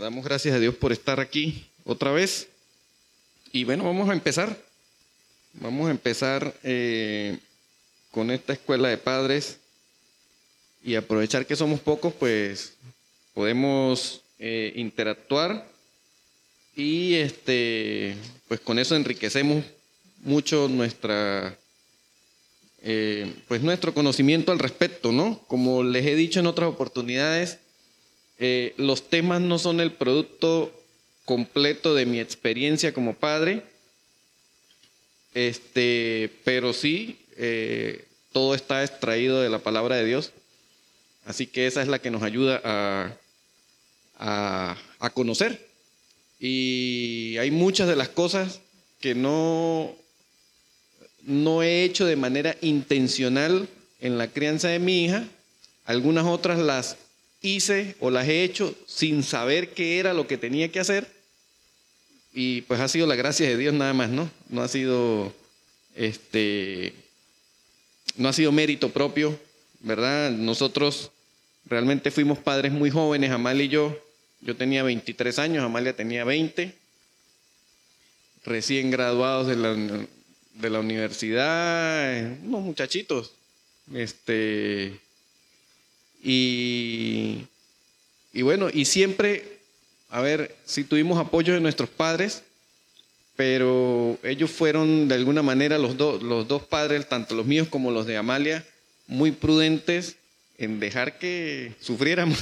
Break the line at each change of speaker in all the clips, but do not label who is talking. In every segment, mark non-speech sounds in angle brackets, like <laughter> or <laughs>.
Damos gracias a Dios por estar aquí otra vez. Y bueno, vamos a empezar. Vamos a empezar eh, con esta escuela de padres y aprovechar que somos pocos, pues podemos eh, interactuar y este, pues con eso enriquecemos mucho nuestra, eh, pues nuestro conocimiento al respecto, ¿no? Como les he dicho en otras oportunidades, eh, los temas no son el producto completo de mi experiencia como padre, este, pero sí eh, todo está extraído de la palabra de Dios. Así que esa es la que nos ayuda a, a conocer. Y hay muchas de las cosas que no, no he hecho de manera intencional en la crianza de mi hija. Algunas otras las hice o las he hecho sin saber qué era lo que tenía que hacer. Y pues ha sido la gracia de Dios nada más, ¿no? No ha sido este no ha sido mérito propio, ¿verdad? Nosotros realmente fuimos padres muy jóvenes, Amalia y yo. Yo tenía 23 años, Amalia tenía 20. Recién graduados de la, de la universidad, unos muchachitos. Este y, y bueno, y siempre, a ver, si tuvimos apoyo de nuestros padres, pero ellos fueron de alguna manera los, dos los dos padres, tanto los míos como los de Amalia, muy prudentes en dejar que sufriéramos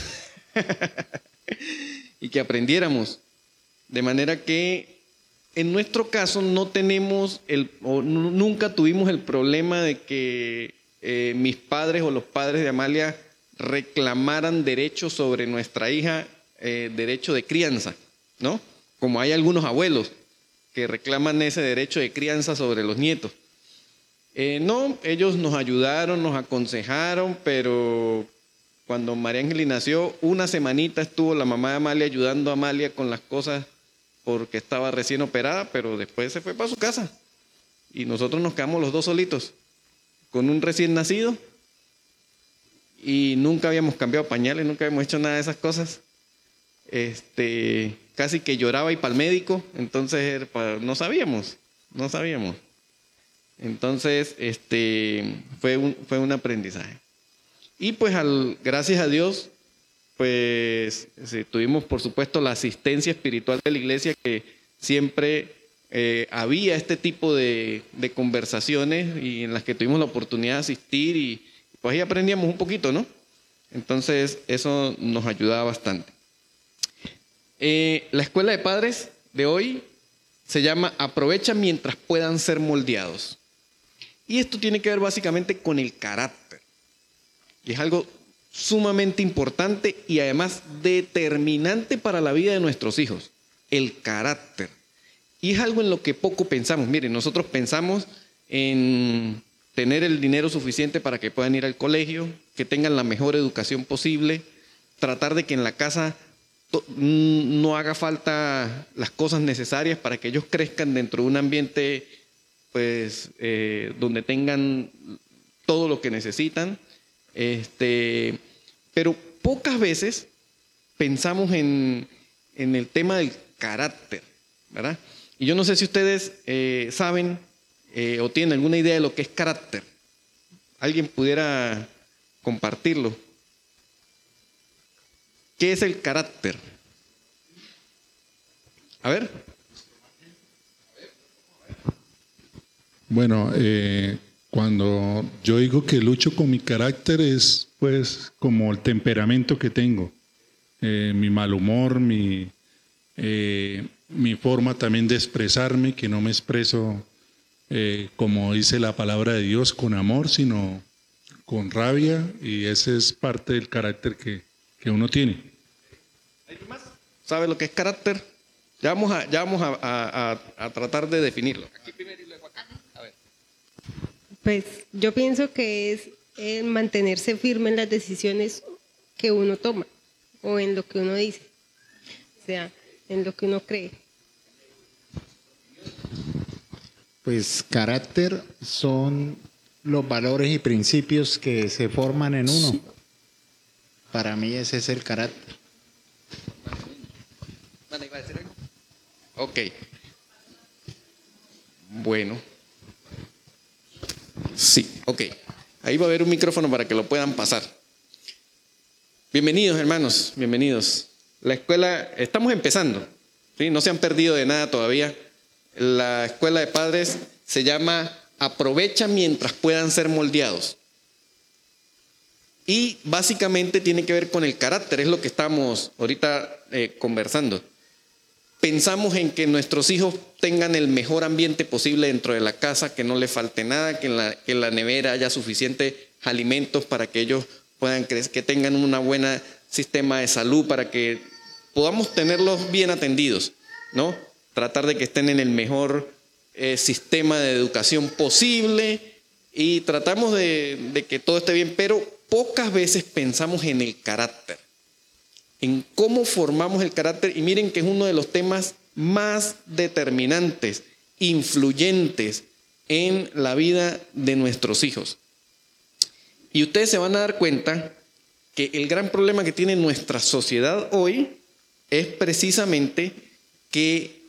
<laughs> y que aprendiéramos. De manera que en nuestro caso no tenemos el, o nunca tuvimos el problema de que eh, mis padres o los padres de Amalia reclamaran derechos sobre nuestra hija, eh, derecho de crianza, ¿no? Como hay algunos abuelos que reclaman ese derecho de crianza sobre los nietos. Eh, no, ellos nos ayudaron, nos aconsejaron, pero cuando María Ángeles nació, una semanita estuvo la mamá de Amalia ayudando a Amalia con las cosas porque estaba recién operada, pero después se fue para su casa. Y nosotros nos quedamos los dos solitos, con un recién nacido y nunca habíamos cambiado pañales, nunca habíamos hecho nada de esas cosas. Este, casi que lloraba y para el médico, entonces no sabíamos, no sabíamos. Entonces, este, fue un, fue un aprendizaje. Y pues al, gracias a Dios, pues tuvimos por supuesto la asistencia espiritual de la iglesia que siempre eh, había este tipo de, de, conversaciones y en las que tuvimos la oportunidad de asistir y, pues ahí aprendíamos un poquito, ¿no? Entonces eso nos ayudaba bastante. Eh, la escuela de padres de hoy se llama Aprovecha mientras puedan ser moldeados. Y esto tiene que ver básicamente con el carácter. Y es algo sumamente importante y además determinante para la vida de nuestros hijos. El carácter. Y es algo en lo que poco pensamos. Miren, nosotros pensamos en tener el dinero suficiente para que puedan ir al colegio, que tengan la mejor educación posible, tratar de que en la casa mm, no haga falta las cosas necesarias para que ellos crezcan dentro de un ambiente pues eh, donde tengan todo lo que necesitan. Este, pero pocas veces pensamos en, el tema del carácter, ¿verdad? Y yo no sé si ustedes eh, saben eh, o tienen alguna idea de lo que es carácter. ¿Alguien pudiera compartirlo? ¿Qué es el carácter? A ver.
Bueno, eh, cuando yo digo que lucho con mi carácter es pues como el temperamento que tengo, eh, mi mal humor, mi, mi forma también de expresarme, que no me expreso eh, como dice la palabra de Dios, con amor, sino con rabia, y ese es parte del carácter que, uno tiene.
más? ¿Sabe lo que es carácter? Ya vamos a, ya vamos a, tratar de definirlo. Aquí primero y luego acá. A ver.
Pues yo pienso que es el mantenerse firme en las decisiones que uno toma o en lo que uno dice, o sea, en lo que uno cree.
Pues carácter son los valores y principios que se forman en uno. Para mí ese es el carácter.
Ok. Bueno. Sí, ok. Ahí va a haber un micrófono para que lo puedan pasar. Bienvenidos, hermanos, bienvenidos. La escuela, estamos empezando, ¿sí? no se han perdido de nada todavía. La escuela de padres se llama Aprovecha mientras puedan ser moldeados. Y básicamente tiene que ver con el carácter, es lo que estamos ahorita eh, conversando. Pensamos en que nuestros hijos tengan el mejor ambiente posible dentro de la casa, que no le falte nada, que en la, que en la nevera haya suficientes alimentos para que ellos puedan crecer, que tengan un buen sistema de salud, para que podamos tenerlos bien atendidos, ¿no? Tratar de que estén en el mejor eh, sistema de educación posible y tratamos de, de que todo esté bien, pero pocas veces pensamos en el carácter, en cómo formamos el carácter y miren que es uno de los temas más determinantes, influyentes en la vida de nuestros hijos. Y ustedes se van a dar cuenta que el gran problema que tiene nuestra sociedad hoy es precisamente que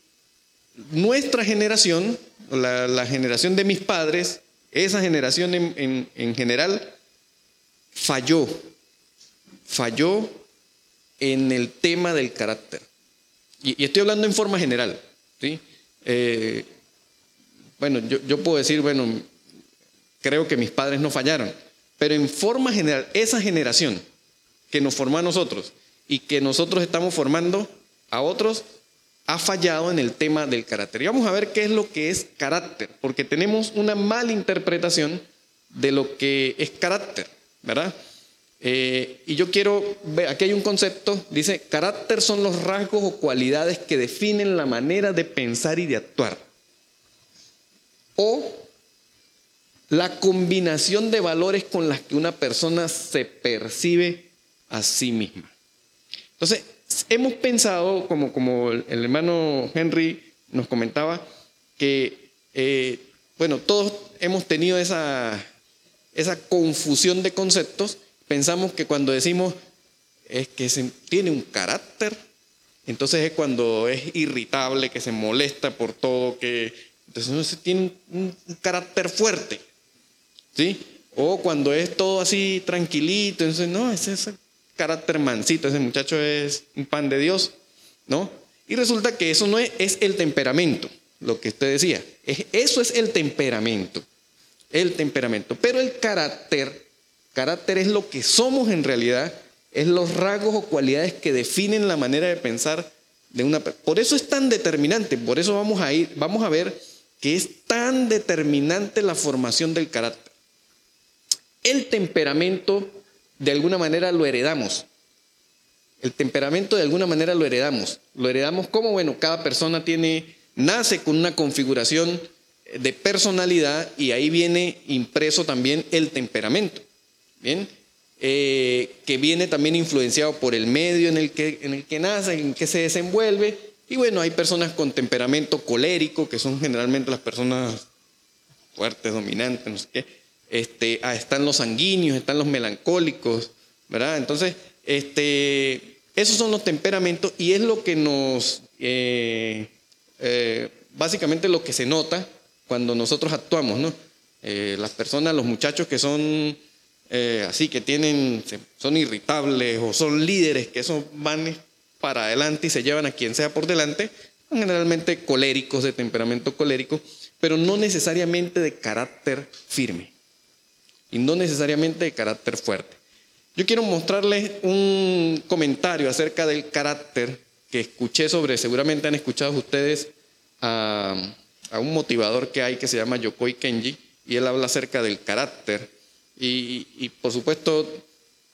nuestra generación, la, generación de mis padres, esa generación en, general, falló, falló en el tema del carácter. Y, estoy hablando en forma general. ¿sí? Eh, bueno, yo, yo puedo decir, bueno, creo que mis padres no fallaron pero en forma general, esa generación que nos formó a nosotros y que nosotros estamos formando a otros, ha fallado en el tema del carácter. Y vamos a ver qué es lo que es carácter, porque tenemos una mala interpretación de lo que es carácter, ¿verdad? Eh, y yo quiero ver, aquí hay un concepto, dice, carácter son los rasgos o cualidades que definen la manera de pensar y de actuar. O la combinación de valores con las que una persona se percibe a sí misma. Entonces, hemos pensado, como, el hermano Henry nos comentaba, que, eh, bueno, todos hemos tenido esa, confusión de conceptos. Pensamos que cuando decimos es que se, tiene un carácter, entonces es cuando es irritable, que se molesta por todo, que entonces tiene un carácter fuerte. ¿sí? O cuando es todo así tranquilito, entonces, no, ese es carácter mansito, ese muchacho es un pan de Dios, ¿no? Y resulta que eso no es, es el temperamento, lo que usted decía. Es, eso es el temperamento, el temperamento. Pero el carácter, carácter es lo que somos en realidad, es los rasgos o cualidades que definen la manera de pensar de una Por eso es tan determinante, por eso vamos a ir, vamos a ver que es tan determinante la formación del carácter. El temperamento de alguna manera lo heredamos. El temperamento de alguna manera lo heredamos. Lo heredamos como, bueno, cada persona tiene, nace con una configuración de personalidad y ahí viene impreso también el temperamento. Bien, eh, que viene también influenciado por el medio en el, que, en el que nace, en el que se desenvuelve. Y bueno, hay personas con temperamento colérico, que son generalmente las personas fuertes, dominantes, no sé qué este, ah, están los sanguíneos, están los melancólicos, ¿verdad? Entonces, este, esos son los temperamentos y es lo que nos, eh, eh, básicamente lo que se nota cuando nosotros actuamos, ¿no? Eh, las personas, los muchachos que son así, que tienen, son irritables o son líderes que eso van para adelante y se llevan a quien sea por delante, son generalmente coléricos, de temperamento colérico, pero no necesariamente de carácter firme y no necesariamente de carácter fuerte. Yo quiero mostrarles un comentario acerca del carácter que escuché sobre, seguramente han escuchado ustedes a, un motivador que hay que se llama Yokoi Kenji, y él habla acerca del carácter. Y, por supuesto,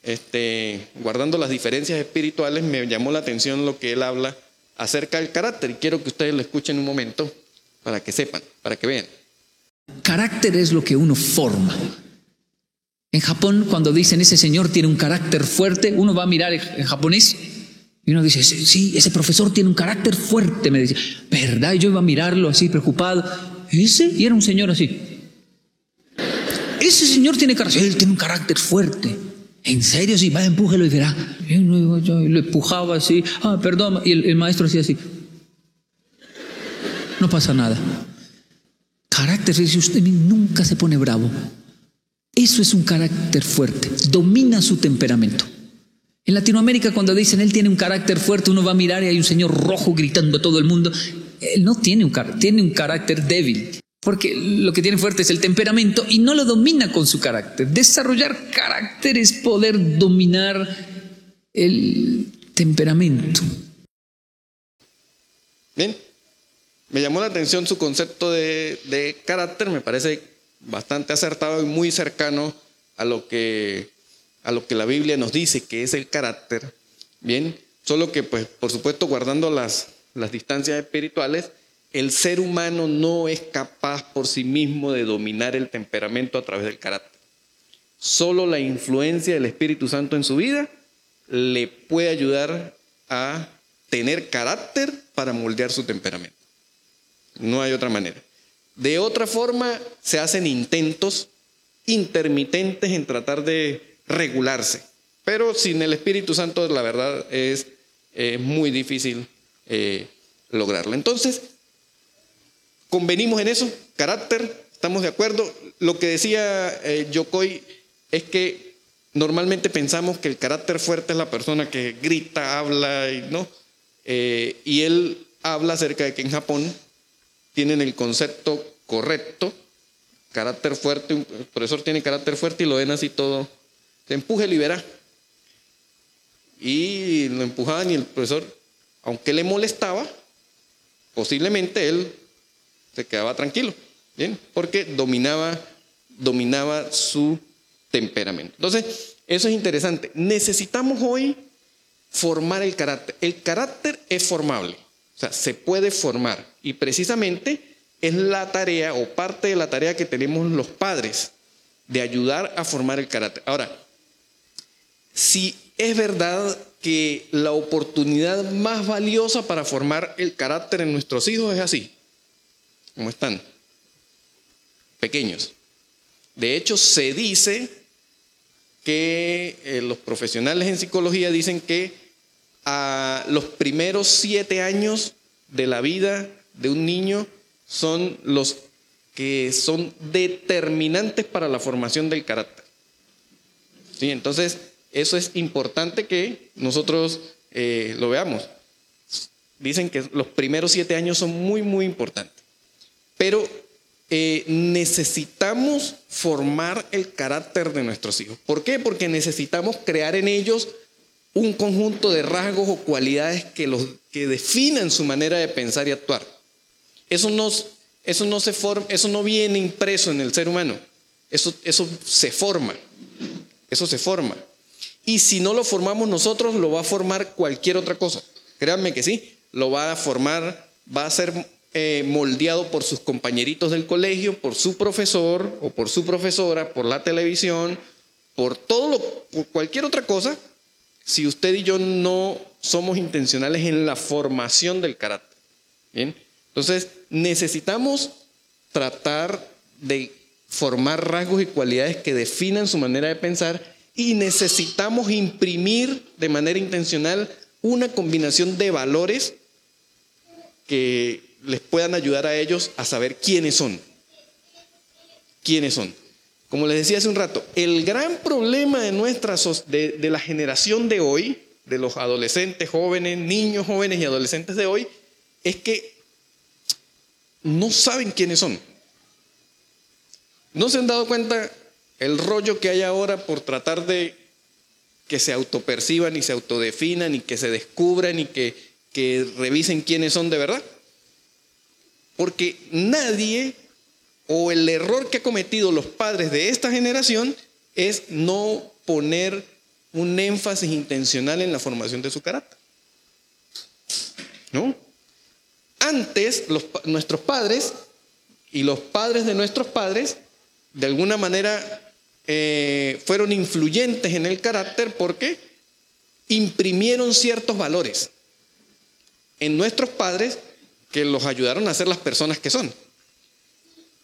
este, guardando las diferencias espirituales, me llamó la atención lo que él habla acerca del carácter, y quiero que ustedes lo escuchen un momento para que sepan, para que vean.
Carácter es lo que uno forma. En Japón, cuando dicen ese señor tiene un carácter fuerte, uno va a mirar en japonés y uno dice, sí, ese profesor tiene un carácter fuerte, me dice, ¿verdad? Y yo iba a mirarlo así preocupado. Ese, y era un señor así. Ese señor tiene carácter, él tiene un carácter fuerte. En serio, sí, va, empújelo y verá. Y lo empujaba así, ah, perdón, y el, maestro hacía así. no pasa nada. Carácter es usted nunca se pone bravo. Eso es un carácter fuerte, domina su temperamento. En Latinoamérica cuando dicen él tiene un carácter fuerte, uno va a mirar y hay un señor rojo gritando a todo el mundo. Él no tiene un, tiene un carácter débil, porque lo que tiene fuerte es el temperamento y no lo domina con su carácter. Desarrollar carácter es poder dominar el temperamento.
Bien, me llamó la atención su concepto de, de carácter, me parece bastante acertado y muy cercano a lo que a lo que la Biblia nos dice que es el carácter, bien, solo que pues por supuesto guardando las, las distancias espirituales, el ser humano no es capaz por sí mismo de dominar el temperamento a través del carácter. Solo la influencia del Espíritu Santo en su vida le puede ayudar a tener carácter para moldear su temperamento. No hay otra manera. De otra forma, se hacen intentos intermitentes en tratar de regularse. Pero sin el Espíritu Santo, la verdad, es muy difícil eh, lograrlo. Entonces, convenimos en eso, carácter, estamos de acuerdo. Lo que decía eh, Yokoi es que normalmente pensamos que el carácter fuerte es la persona que grita, habla y no. Eh, y él habla acerca de que en Japón tienen el concepto correcto, carácter fuerte, un profesor tiene carácter fuerte y lo ven así todo se empuje libera. Y lo empujaban y el profesor, aunque le molestaba, posiblemente él se quedaba tranquilo, ¿bien? Porque dominaba, dominaba su temperamento. Entonces, eso es interesante. Necesitamos hoy formar el carácter. El carácter es formable, o sea, se puede formar. Y precisamente es la tarea o parte de la tarea que tenemos los padres de ayudar a formar el carácter. Ahora, si es verdad que la oportunidad más valiosa para formar el carácter en nuestros hijos es así, como están, pequeños. De hecho, se dice que eh, los profesionales en psicología dicen que a los primeros siete años de la vida de un niño son los que son determinantes para la formación del carácter. ¿Sí? Entonces, eso es importante que nosotros eh, lo veamos. Dicen que los primeros siete años son muy, muy importantes. Pero eh, necesitamos formar el carácter de nuestros hijos. ¿Por qué? Porque necesitamos crear en ellos un conjunto de rasgos o cualidades que, los, que definan su manera de pensar y actuar. Eso no, eso no, se forma, eso no viene impreso en el ser humano. Eso, eso se forma. Eso se forma. Y si no lo formamos nosotros, lo va a formar cualquier otra cosa. Créanme que sí, lo va a formar, va a ser eh, moldeado por sus compañeritos del colegio, por su profesor o por su profesora, por la televisión, por todo lo, por cualquier otra cosa, si usted y yo no somos intencionales en la formación del carácter. Bien, entonces necesitamos tratar de formar rasgos y cualidades que definan su manera de pensar y necesitamos imprimir de manera intencional una combinación de valores que les puedan ayudar a ellos a saber quiénes son. ¿Quiénes son? Como les decía hace un rato, el gran problema de nuestra de, de la generación de hoy, de los adolescentes, jóvenes, niños jóvenes y adolescentes de hoy, es que no saben quiénes son. ¿No se han dado cuenta el rollo que hay ahora por tratar de que se autoperciban y se autodefinan y que se descubran y que, que revisen quiénes son de verdad. Porque nadie o el error que han cometido los padres de esta generación es no poner un énfasis intencional en la formación de su carácter. ¿No? Antes, nuestros padres y los padres de nuestros padres, de alguna manera eh, fueron influyentes en el carácter porque imprimieron ciertos valores en nuestros padres que los ayudaron a ser las personas que son.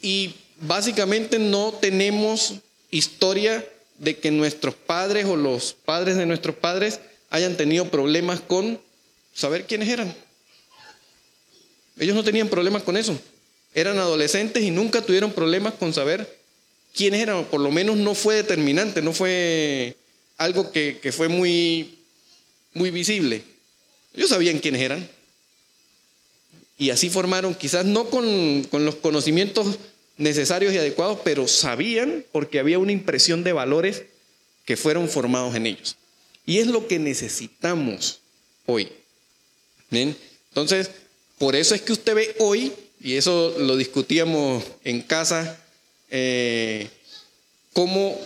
Y básicamente no tenemos historia de que nuestros padres o los padres de nuestros padres hayan tenido problemas con saber quiénes eran. Ellos no tenían problemas con eso. Eran adolescentes y nunca tuvieron problemas con saber quiénes eran, por lo menos no fue determinante, no fue algo que, fue muy, muy visible. Ellos sabían quiénes eran. Y así formaron, quizás no con, los conocimientos necesarios y adecuados, pero sabían porque había una impresión de valores que fueron formados en ellos. Y es lo que necesitamos hoy. Entonces, por eso es que usted ve hoy, y eso lo discutíamos en casa, eh, cómo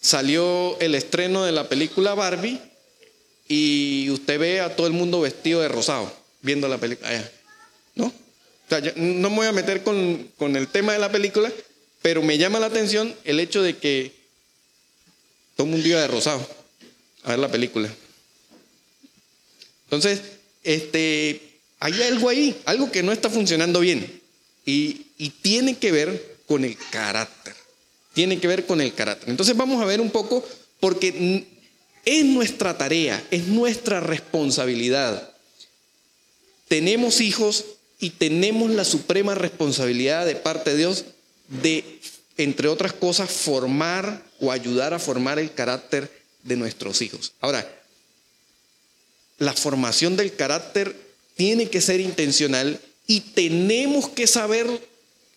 salió el estreno de la película Barbie y usted ve a todo el mundo vestido de rosado viendo la película. ¿No? No me voy a meter con, con el tema de la película, pero me llama la atención el hecho de que todo el mundo iba de rosado a ver la película. Entonces, este, hay algo ahí, algo que no está funcionando bien. Y, tiene que ver con el carácter. Tiene que ver con el carácter. Entonces vamos a ver un poco, porque es nuestra tarea, es nuestra responsabilidad. Tenemos hijos y tenemos la suprema responsabilidad de parte de Dios de, entre otras cosas, formar o ayudar a formar el carácter de nuestros hijos. Ahora, la formación del carácter tiene que ser intencional y tenemos que saber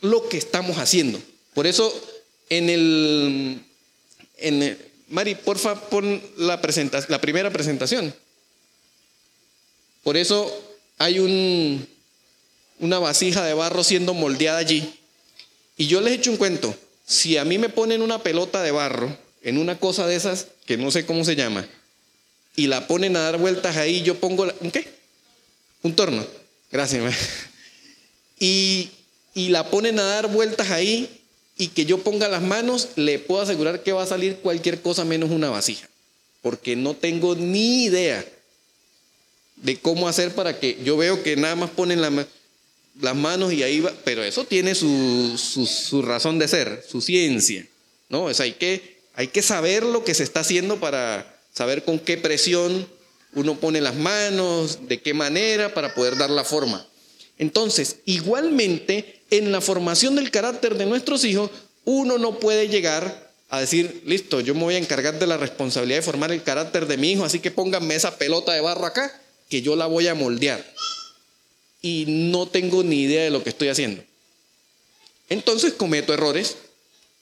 lo que estamos haciendo. Por eso, en el, en el- Mari, porfa, pon la, primera presentación. Por eso hay un, una vasija de barro siendo moldeada allí. Y yo les echo un cuento. Si a mí me ponen una pelota de barro en una cosa de esas, que no sé cómo se llama, y la ponen a dar vueltas ahí, yo pongo, la- ¿un qué? Un torno. Gracias. Y, y la ponen a dar vueltas ahí y que yo ponga las manos, le puedo asegurar que va a salir cualquier cosa menos una vasija. Porque no tengo ni idea de cómo hacer para que yo veo que nada más ponen las manos y ahí va, pero eso tiene su, su- su razón de ser, su ciencia, ¿no? Sea, hay que, hay que saber lo que se está haciendo para saber con qué presión uno pone las manos, de qué manera, para poder dar la forma. Entonces, igualmente, en la formación del carácter de nuestros hijos, uno no puede llegar a decir, listo, yo me voy a encargar de la responsabilidad de formar el carácter de mi hijo, así que pónganme esa pelota de barro acá, que yo la voy a moldear y no tengo ni idea de lo que estoy haciendo. Entonces cometo errores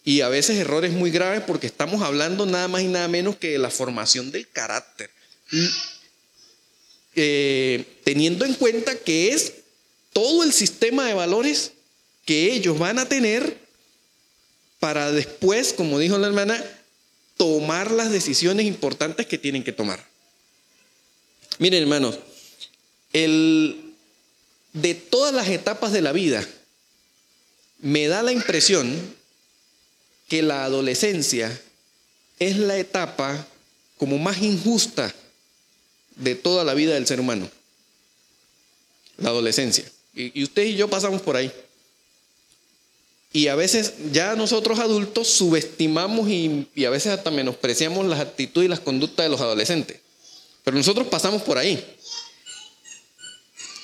y a veces errores muy graves porque estamos hablando nada más y nada menos que de la formación del carácter. Eh, teniendo en cuenta que es todo el sistema de valores que ellos van a tener para después, como dijo la hermana, tomar las decisiones importantes que tienen que tomar. Miren, hermanos, el, de todas las etapas de la vida, me da la impresión que la adolescencia es la etapa como más injusta de toda la vida del ser humano. La adolescencia. Y, y usted y yo pasamos por ahí. Y a veces ya nosotros adultos subestimamos y, y a veces hasta menospreciamos las actitudes y las conductas de los adolescentes. Pero nosotros pasamos por ahí.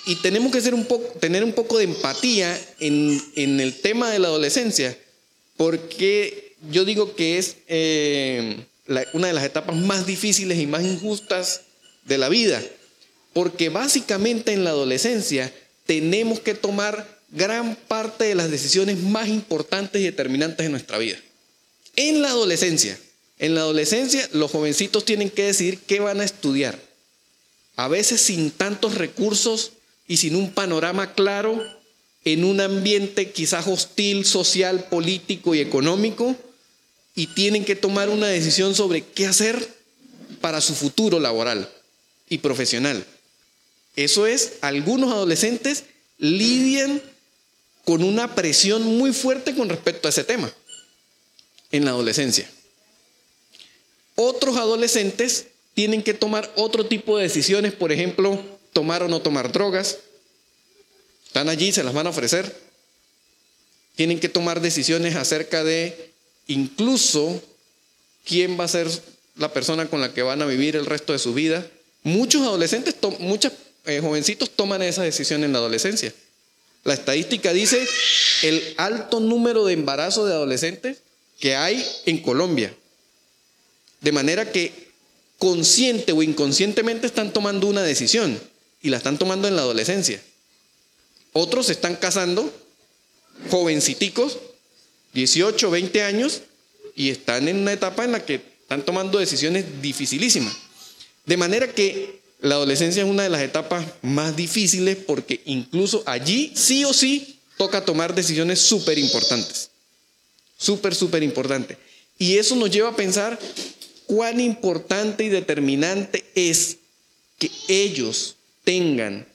Y tenemos que un poco, tener un poco de empatía en, en el tema de la adolescencia, porque yo digo que es eh, una de las etapas más difíciles y más injustas de la vida, porque básicamente en la adolescencia tenemos que tomar gran parte de las decisiones más importantes y determinantes de nuestra vida. En la adolescencia, en la adolescencia los jovencitos tienen que decidir qué van a estudiar. A veces sin tantos recursos y sin un panorama claro, en un ambiente quizás hostil, social, político y económico, y tienen que tomar una decisión sobre qué hacer para su futuro laboral y profesional. Eso es, algunos adolescentes lidian con una presión muy fuerte con respecto a ese tema en la adolescencia. Otros adolescentes tienen que tomar otro tipo de decisiones, por ejemplo, tomar o no tomar drogas. Están allí, se las van a ofrecer. Tienen que tomar decisiones acerca de incluso quién va a ser la persona con la que van a vivir el resto de su vida. Muchos adolescentes, muchos eh, jovencitos toman esa decisión en la adolescencia. La estadística dice el alto número de embarazos de adolescentes que hay en Colombia. De manera que consciente o inconscientemente están tomando una decisión y la están tomando en la adolescencia. Otros se están casando, jovenciticos, 18, 20 años, y están en una etapa en la que están tomando decisiones dificilísimas. De manera que la adolescencia es una de las etapas más difíciles porque incluso allí sí o sí toca tomar decisiones súper importantes. Súper, súper importante. Y eso nos lleva a pensar cuán importante y determinante es que ellos tengan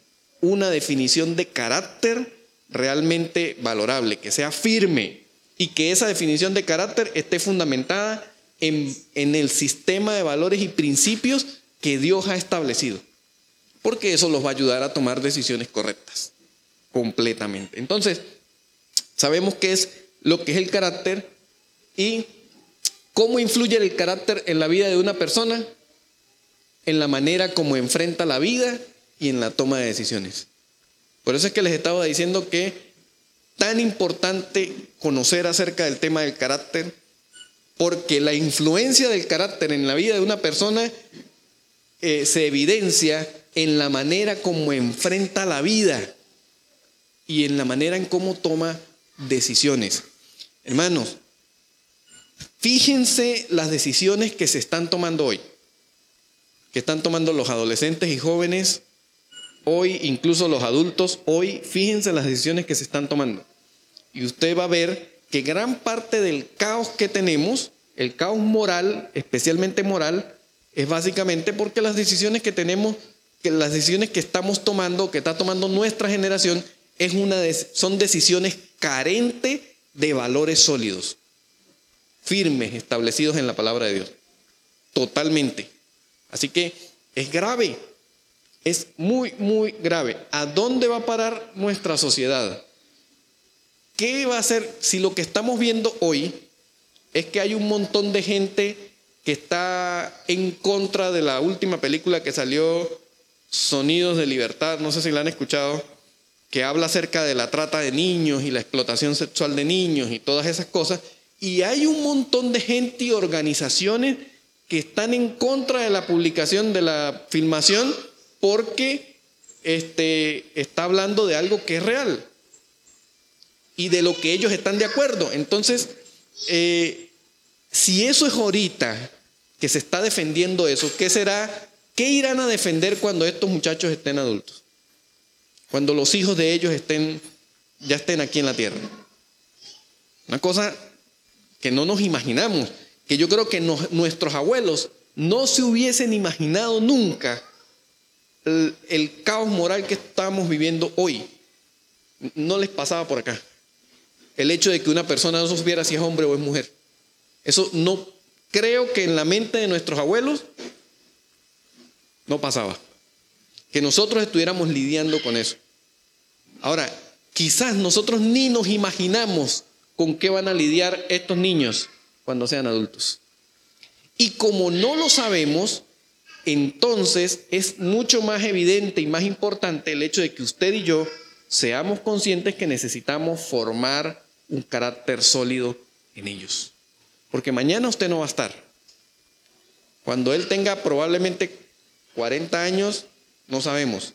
una definición de carácter realmente valorable, que sea firme y que esa definición de carácter esté fundamentada en, en el sistema de valores y principios que Dios ha establecido. Porque eso los va a ayudar a tomar decisiones correctas, completamente. Entonces, sabemos qué es lo que es el carácter y cómo influye el carácter en la vida de una persona, en la manera como enfrenta la vida y en la toma de decisiones. Por eso es que les estaba diciendo que tan importante conocer acerca del tema del carácter, porque la influencia del carácter en la vida de una persona eh, se evidencia en la manera como enfrenta la vida y en la manera en cómo toma decisiones. Hermanos, fíjense las decisiones que se están tomando hoy, que están tomando los adolescentes y jóvenes hoy, incluso los adultos, hoy, fíjense las decisiones que se están tomando. Y usted va a ver que gran parte del caos que tenemos, el caos moral, especialmente moral, es básicamente porque las decisiones que tenemos, que las decisiones que estamos tomando, que está tomando nuestra generación, es una son decisiones carentes de valores sólidos, firmes, establecidos en la palabra de Dios. Totalmente. Así que es grave es muy, muy grave. ¿A dónde va a parar nuestra sociedad? ¿Qué va a hacer si lo que estamos viendo hoy es que hay un montón de gente que está en contra de la última película que salió, Sonidos de Libertad, no sé si la han escuchado, que habla acerca de la trata de niños y la explotación sexual de niños y todas esas cosas. Y hay un montón de gente y organizaciones que están en contra de la publicación de la filmación porque este, está hablando de algo que es real y de lo que ellos están de acuerdo. Entonces, eh, si eso es ahorita que se está defendiendo eso, ¿qué será? ¿Qué irán a defender cuando estos muchachos estén adultos? Cuando los hijos de ellos estén, ya estén aquí en la tierra. Una cosa que no nos imaginamos, que yo creo que nuestros abuelos no se hubiesen imaginado nunca el, caos moral que estamos viviendo hoy no les pasaba por acá. El hecho de que una persona no supiera si es hombre o es mujer. Eso no creo que en la mente de nuestros abuelos no pasaba. Que nosotros estuviéramos lidiando con eso. Ahora, quizás nosotros ni nos imaginamos con qué van a lidiar estos niños cuando sean adultos. Y como no lo sabemos, entonces es mucho más evidente y más importante el hecho de que usted y yo seamos conscientes que necesitamos formar un carácter sólido en ellos. Porque mañana usted no va a estar. Cuando él tenga probablemente 40 años, no sabemos.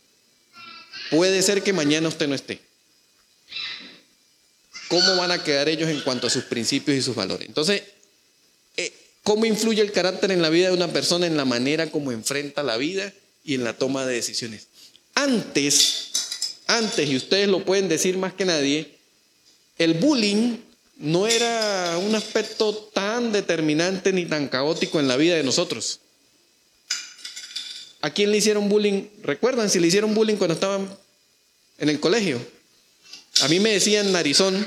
Puede ser que mañana usted no esté. ¿Cómo van a quedar ellos en cuanto a sus principios y sus valores? Entonces, ¿Cómo influye el carácter en la vida de una persona en la manera como enfrenta la vida y en la toma de decisiones? Antes, antes, y ustedes lo pueden decir más que nadie, el bullying no era un aspecto tan determinante ni tan caótico en la vida de nosotros. ¿A quién le hicieron bullying? ¿Recuerdan si le hicieron bullying cuando estaban en el colegio? A mí me decían narizón,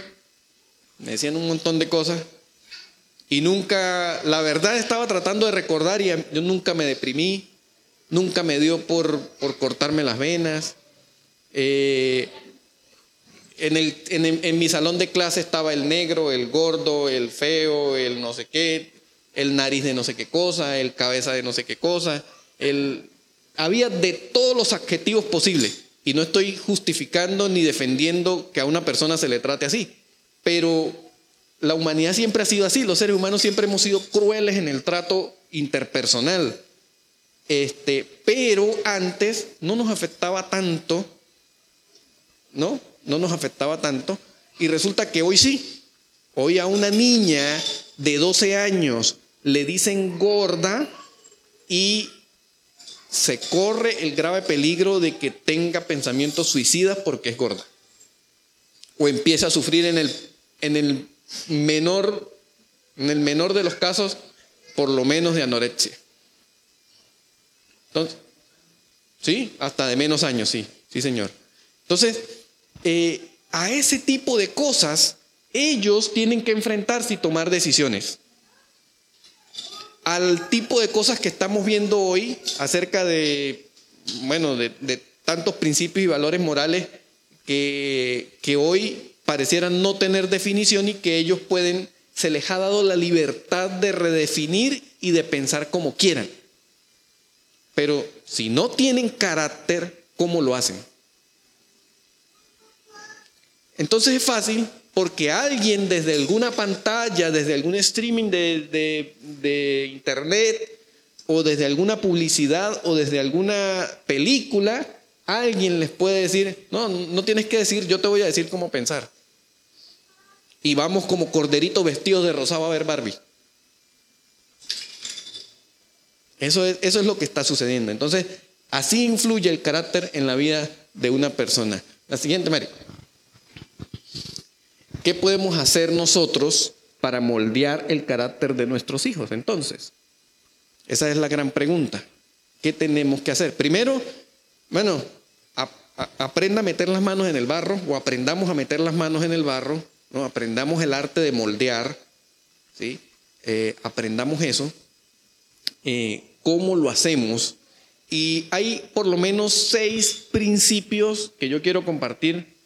me decían un montón de cosas. Y nunca, la verdad estaba tratando de recordar y yo nunca me deprimí, nunca me dio por, por cortarme las venas. Eh, en, el, en, mi salón de clase estaba el negro, el gordo, el feo, el no sé qué, el nariz de no sé qué cosa, el cabeza de no sé qué cosa. El, había de todos los adjetivos posibles. Y no estoy justificando ni defendiendo que a una persona se le trate así, pero la humanidad siempre ha sido así, los seres humanos siempre hemos sido crueles en el trato interpersonal. Este, pero antes no nos afectaba tanto, ¿no? No nos afectaba tanto. Y resulta que hoy sí. Hoy a una niña de 12 años le dicen gorda y se corre el grave peligro de que tenga pensamientos suicidas porque es gorda. O empieza a sufrir en el, en el menor, en el menor de los casos, por lo menos de anorexia. Entonces, sí, hasta de menos años, sí, sí, señor. Entonces, eh, a ese tipo de cosas, ellos tienen que enfrentarse y tomar decisiones al tipo de cosas que estamos viendo hoy acerca de, bueno, de, tantos principios y valores morales que, que hoy parecieran no tener definición y que ellos pueden, se les ha dado la libertad de redefinir y de pensar como quieran. Pero si no tienen carácter, ¿cómo lo hacen? Entonces es fácil porque alguien desde alguna pantalla, desde algún streaming de, internet o desde alguna publicidad o desde alguna película, alguien les puede decir, no, no tienes que decir, yo te voy a decir cómo pensar. Y vamos como corderitos vestidos de rosado a ver Barbie. Eso es, eso es lo que está sucediendo. Entonces, así influye el carácter en la vida de una persona. La siguiente, Mary. ¿Qué podemos hacer nosotros para moldear el carácter de nuestros hijos entonces? Esa es la gran pregunta. ¿Qué tenemos que hacer? Primero, bueno, aprenda a meter las manos en el barro o aprendamos a meter las manos en el barro, ¿no? aprendamos el arte de moldear, ¿sí? Eh, aprendamos eso, eh, cómo lo hacemos. Y hay por lo menos seis principios que yo quiero compartir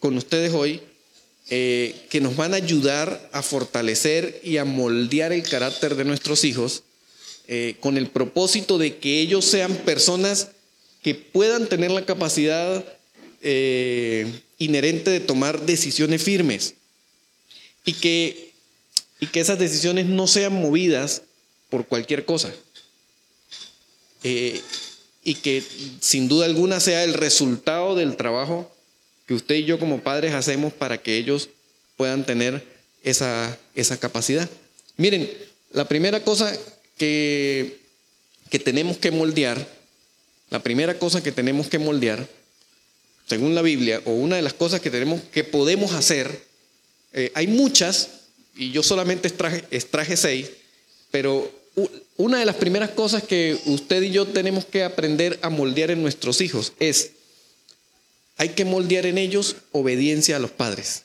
con ustedes hoy eh, que nos van a ayudar a fortalecer y a moldear el carácter de nuestros hijos eh, con el propósito de que ellos sean personas que puedan tener la capacidad eh, inherente de tomar decisiones firmes y que, y que esas decisiones no sean movidas por cualquier cosa. y que sin duda alguna sea el resultado del trabajo usted y yo como padres hacemos para que ellos puedan tener esa, esa capacidad. Miren, la primera cosa que, que tenemos que moldear, la primera cosa que tenemos que moldear, según la Biblia, o una de las cosas que tenemos que podemos hacer, eh, hay muchas, y yo solamente extraje, extraje seis, pero una de las primeras cosas que usted y yo tenemos que aprender a moldear en nuestros hijos es hay que moldear en ellos obediencia a los padres.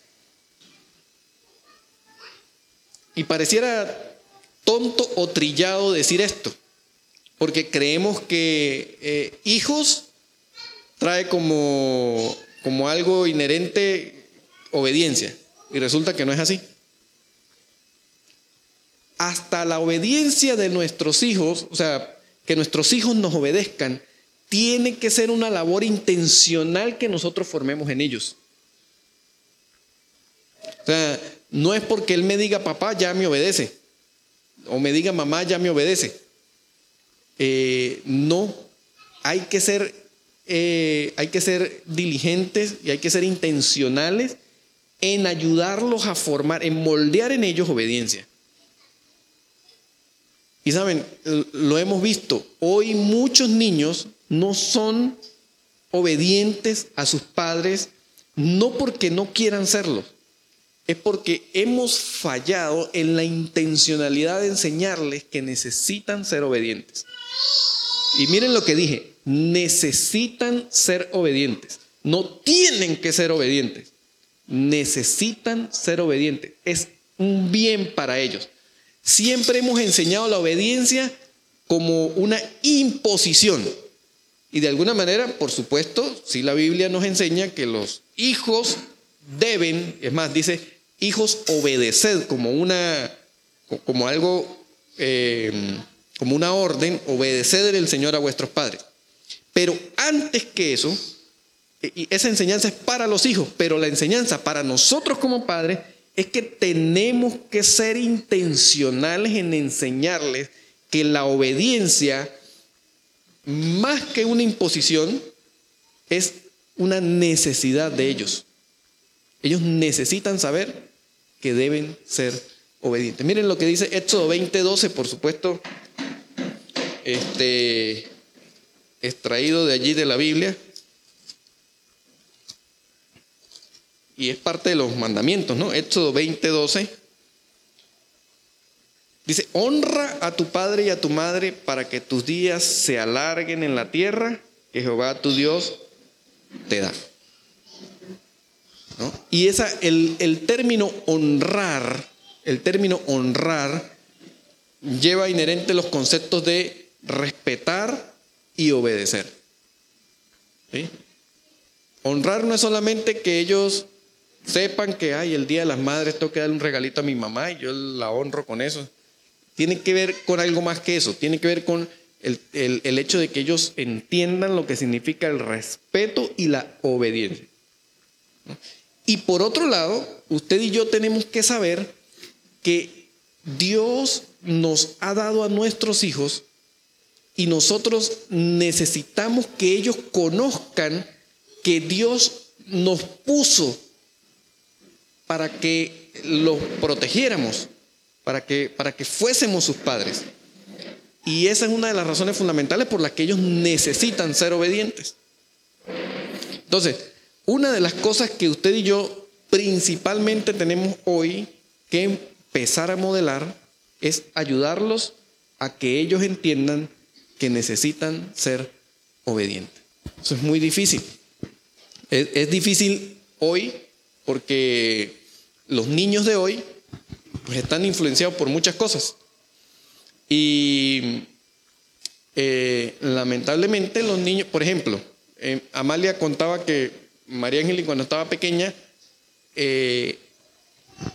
Y pareciera tonto o trillado decir esto, porque creemos que eh, hijos trae como, como algo inherente obediencia, y resulta que no es así. Hasta la obediencia de nuestros hijos, o sea, que nuestros hijos nos obedezcan, tiene que ser una labor intencional que nosotros formemos en ellos. O sea, no es porque él me diga papá, ya me obedece. O me diga mamá, ya me obedece. Eh, no, hay que ser, eh, hay que ser diligentes y hay que ser intencionales en ayudarlos a formar, en moldear en ellos obediencia. Y saben, lo hemos visto, hoy muchos niños no son obedientes a sus padres, no porque no quieran serlo, es porque hemos fallado en la intencionalidad de enseñarles que necesitan ser obedientes. Y miren lo que dije, necesitan ser obedientes, no tienen que ser obedientes, necesitan ser obedientes, es un bien para ellos. Siempre hemos enseñado la obediencia como una imposición. Y de alguna manera, por supuesto, si la Biblia nos enseña que los hijos deben, es más, dice, hijos obedeced como una, como algo, eh, como una orden, obedeced el Señor a vuestros padres. Pero antes que eso, y esa enseñanza es para los hijos, pero la enseñanza para nosotros como padres es que tenemos que ser intencionales en enseñarles que la obediencia, más que una imposición, es una necesidad de ellos. Ellos necesitan saber que deben ser obedientes. Miren lo que dice Éxodo 20:12, por supuesto, este, extraído de allí de la Biblia. y es parte de los mandamientos, ¿no? Éxodo 20:12. Dice, honra a tu padre y a tu madre para que tus días se alarguen en la tierra que Jehová tu Dios te da. Y esa, el, el término honrar, el término honrar lleva inherente los conceptos de respetar y obedecer. Honrar no es solamente que ellos sepan que hay el Día de las Madres tengo que darle un regalito a mi mamá y yo la honro con eso. Tiene que ver con algo más que eso, tiene que ver con el, el hecho de que ellos entiendan lo que significa el respeto y la obediencia. Y por otro lado, usted y yo tenemos que saber que Dios nos ha dado a nuestros hijos y nosotros necesitamos que ellos conozcan que Dios nos puso para que los protegiéramos, para que, para que fuésemos sus padres. Y esa es una de las razones fundamentales por las que ellos necesitan ser obedientes. Entonces, una de las cosas que usted y yo principalmente tenemos hoy que empezar a modelar es ayudarlos a que ellos entiendan que necesitan ser obedientes. Eso es muy difícil. Es, es difícil hoy porque los niños de hoy pues están influenciados por muchas cosas. Y eh, lamentablemente los niños, por ejemplo, eh, Amalia contaba que María Ángel cuando estaba pequeña, eh,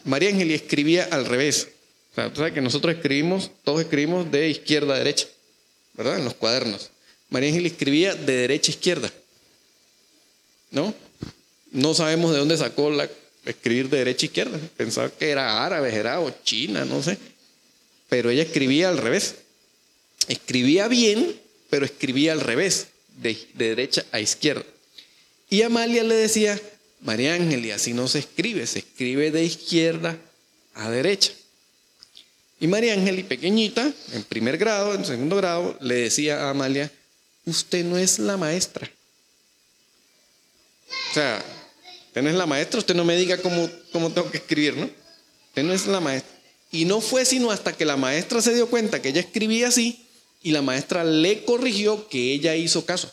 María Ángel escribía al revés. O sea, tú sabes que nosotros escribimos, todos escribimos de izquierda a derecha, ¿verdad? En los cuadernos. María Ángel escribía de derecha a izquierda. ¿No? No sabemos de dónde sacó la escribir de derecha a izquierda. Pensaba que era árabe, era o china, no sé. Pero ella escribía al revés. Escribía bien, pero escribía al revés, de, derecha a izquierda. Y Amalia le decía, María Ángel, y así no se escribe, se escribe de izquierda a derecha. Y María Ángel, pequeñita, en primer grado, en segundo grado, le decía a Amalia, usted no es la maestra. O sea, usted no es la maestra, usted no me diga cómo, cómo tengo que escribir, ¿no? Usted no es la maestra. Y no fue sino hasta que la maestra se dio cuenta que ella escribía así y la maestra le corrigió que ella hizo caso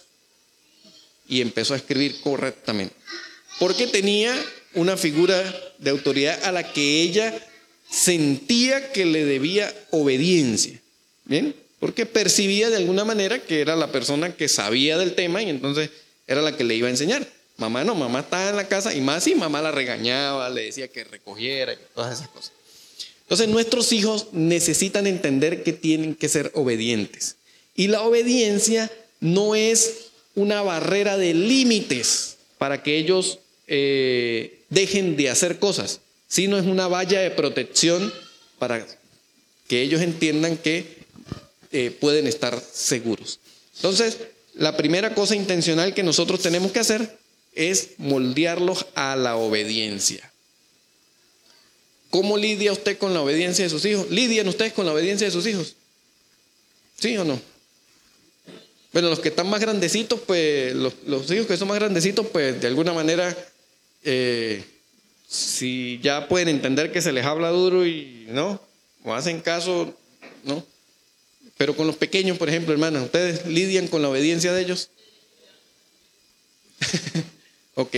y empezó a escribir correctamente. Porque tenía una figura de autoridad a la que ella sentía que le debía obediencia. ¿Bien? Porque percibía de alguna manera que era la persona que sabía del tema y entonces era la que le iba a enseñar. Mamá no, mamá estaba en la casa y más y mamá la regañaba, le decía que recogiera y todas esas cosas. Entonces nuestros hijos necesitan entender que tienen que ser obedientes. Y la obediencia no es una barrera de límites para que ellos eh, dejen de hacer cosas, sino es una valla de protección para que ellos entiendan que eh, pueden estar seguros. Entonces, la primera cosa intencional que nosotros tenemos que hacer es moldearlos a la obediencia. ¿Cómo lidia usted con la obediencia de sus hijos? ¿Lidian ustedes con la obediencia de sus hijos? ¿Sí o no? Bueno, los que están más grandecitos, pues los, hijos que son más grandecitos, pues de alguna manera, eh, si ya pueden entender que se les habla duro y no, o hacen caso, ¿no? Pero con los pequeños, por ejemplo, hermanos, ¿ustedes lidian con la obediencia de ellos? <laughs> ok.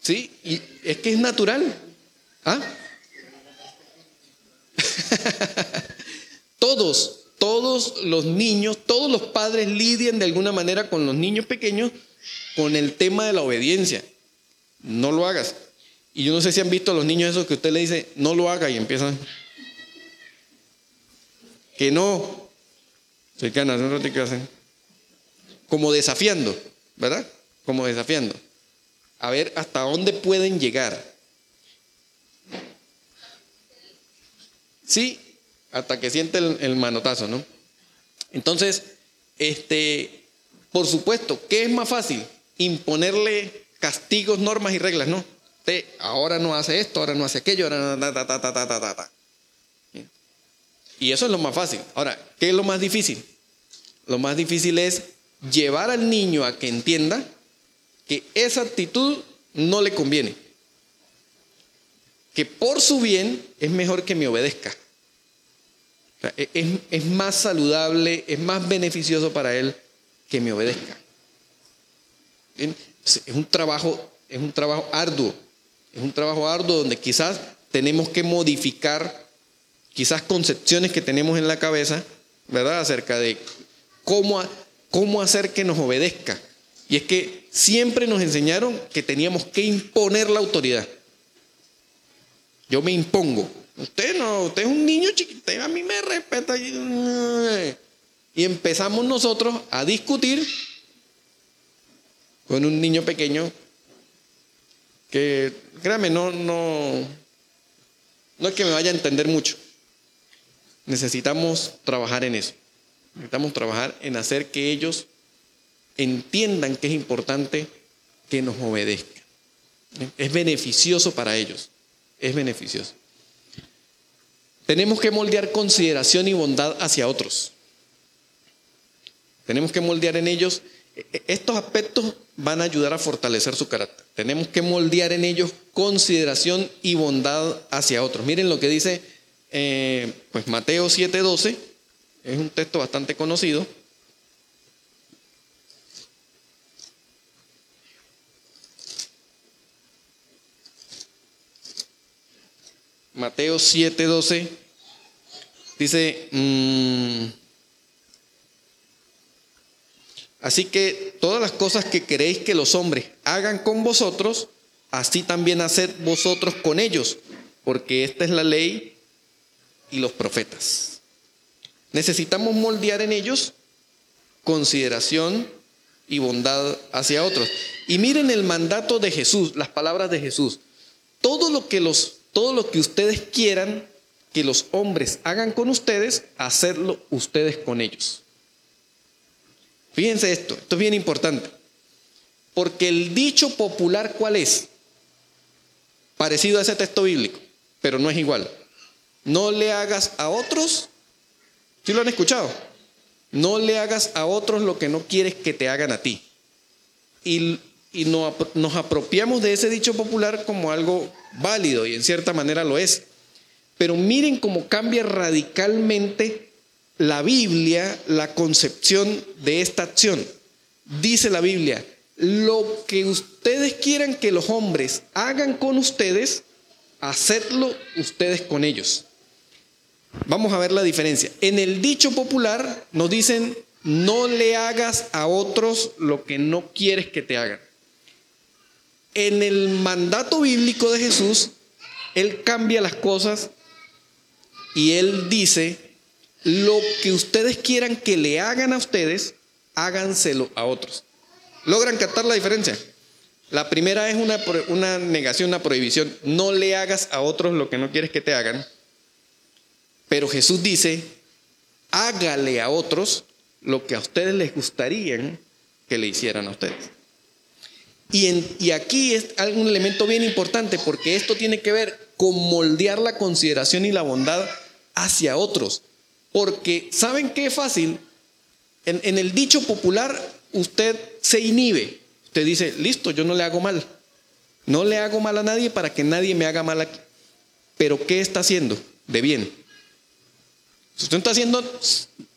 Sí, y es que es natural. ¿Ah? <laughs> todos, todos los niños, todos los padres lidian de alguna manera con los niños pequeños con el tema de la obediencia. No lo hagas. Y yo no sé si han visto a los niños esos que usted le dice, no lo haga y empiezan. Que no. Se quedan haciendo un que hacen. como desafiando, ¿verdad? Como desafiando. A ver hasta dónde pueden llegar. Sí, hasta que siente el, el manotazo, ¿no? Entonces, este, por supuesto, ¿qué es más fácil? Imponerle castigos, normas y reglas, ¿no? Ahora no hace esto, ahora no hace aquello, ahora no, ta, ta, ta, ta, ta, ta, ta. Y eso es lo más fácil. Ahora, ¿qué es lo más difícil? Lo más difícil es llevar al niño a que entienda que esa actitud no le conviene. Que por su bien es mejor que me obedezca. E- es, es más saludable, es más beneficioso para él que me obedezca. Es un trabajo, es un trabajo arduo. Es un trabajo arduo donde quizás tenemos que modificar quizás concepciones que tenemos en la cabeza, ¿verdad? Acerca de cómo, cómo hacer que nos obedezca. Y es que siempre nos enseñaron que teníamos que imponer la autoridad. Yo me impongo. Usted no, usted es un niño chiquito, a mí me respeta. Y empezamos nosotros a discutir con un niño pequeño que, créame, no, no, no es que me vaya a entender mucho. Necesitamos trabajar en eso. Necesitamos trabajar en hacer que ellos entiendan que es importante que nos obedezcan. Es beneficioso para ellos. Es beneficioso. Tenemos que moldear consideración y bondad hacia otros. Tenemos que moldear en ellos. e- Estos aspectos van a ayudar a fortalecer su carácter. Tenemos que moldear en ellos consideración y bondad hacia otros. Miren lo que dice eh, pues Mateo 7:12. Es un texto bastante conocido. Mateo 7:12 dice, mm, así que todas las cosas que queréis que los hombres hagan con vosotros, así también haced vosotros con ellos, porque esta es la ley y los profetas. Necesitamos moldear en ellos consideración y bondad hacia otros. Y miren el mandato de Jesús, las palabras de Jesús. Todo lo que los todo lo que ustedes quieran que los hombres hagan con ustedes, hacerlo ustedes con ellos. Fíjense esto, esto es bien importante. Porque el dicho popular, ¿cuál es? Parecido a ese texto bíblico, pero no es igual. No le hagas a otros, ¿sí lo han escuchado? No le hagas a otros lo que no quieres que te hagan a ti. Y, y no- nos apropiamos de ese dicho popular como algo válido y en cierta manera lo es. Pero miren cómo cambia radicalmente la Biblia la concepción de esta acción. Dice la Biblia, lo que ustedes quieran que los hombres hagan con ustedes, hacedlo ustedes con ellos. Vamos a ver la diferencia. En el dicho popular nos dicen, no le hagas a otros lo que no quieres que te hagan. En el mandato bíblico de Jesús, Él cambia las cosas y Él dice, lo que ustedes quieran que le hagan a ustedes, háganselo a otros. ¿Logran captar la diferencia? La primera es una, una negación, una prohibición. No le hagas a otros lo que no quieres que te hagan. Pero Jesús dice, hágale a otros lo que a ustedes les gustaría que le hicieran a ustedes. Y, en- y aquí es algún elemento bien importante porque esto tiene que ver con moldear la consideración y la bondad hacia otros. Porque, ¿saben qué es fácil? En, en el dicho popular, usted se inhibe. Usted dice, listo, yo no le hago mal. No le hago mal a nadie para que nadie me haga mal aquí. Pero ¿qué está haciendo de bien? Usted está haciendo,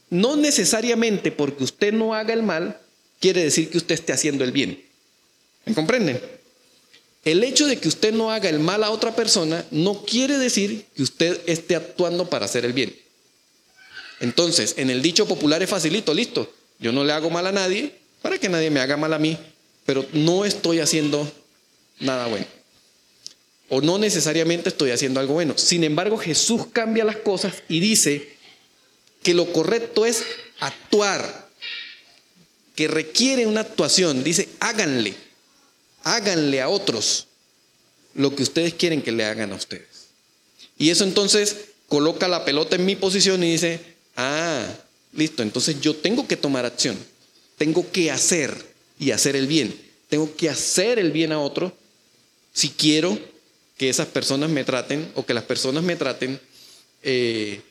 no necesariamente porque usted no haga el mal, quiere decir que usted esté haciendo el bien. ¿Me comprenden? El hecho de que usted no haga el mal a otra persona no quiere decir que usted esté actuando para hacer el bien. Entonces, en el dicho popular es facilito, listo. Yo no le hago mal a nadie para que nadie me haga mal a mí, pero no estoy haciendo nada bueno. O no necesariamente estoy haciendo algo bueno. Sin embargo, Jesús cambia las cosas y dice que lo correcto es actuar. que requiere una actuación, dice, háganle, háganle a otros lo que ustedes quieren que le hagan a ustedes. Y eso entonces coloca la pelota en mi posición y dice, ah, listo, entonces yo tengo que tomar acción, tengo que hacer y hacer el bien, tengo que hacer el bien a otro si quiero que esas personas me traten o que las personas me traten eh,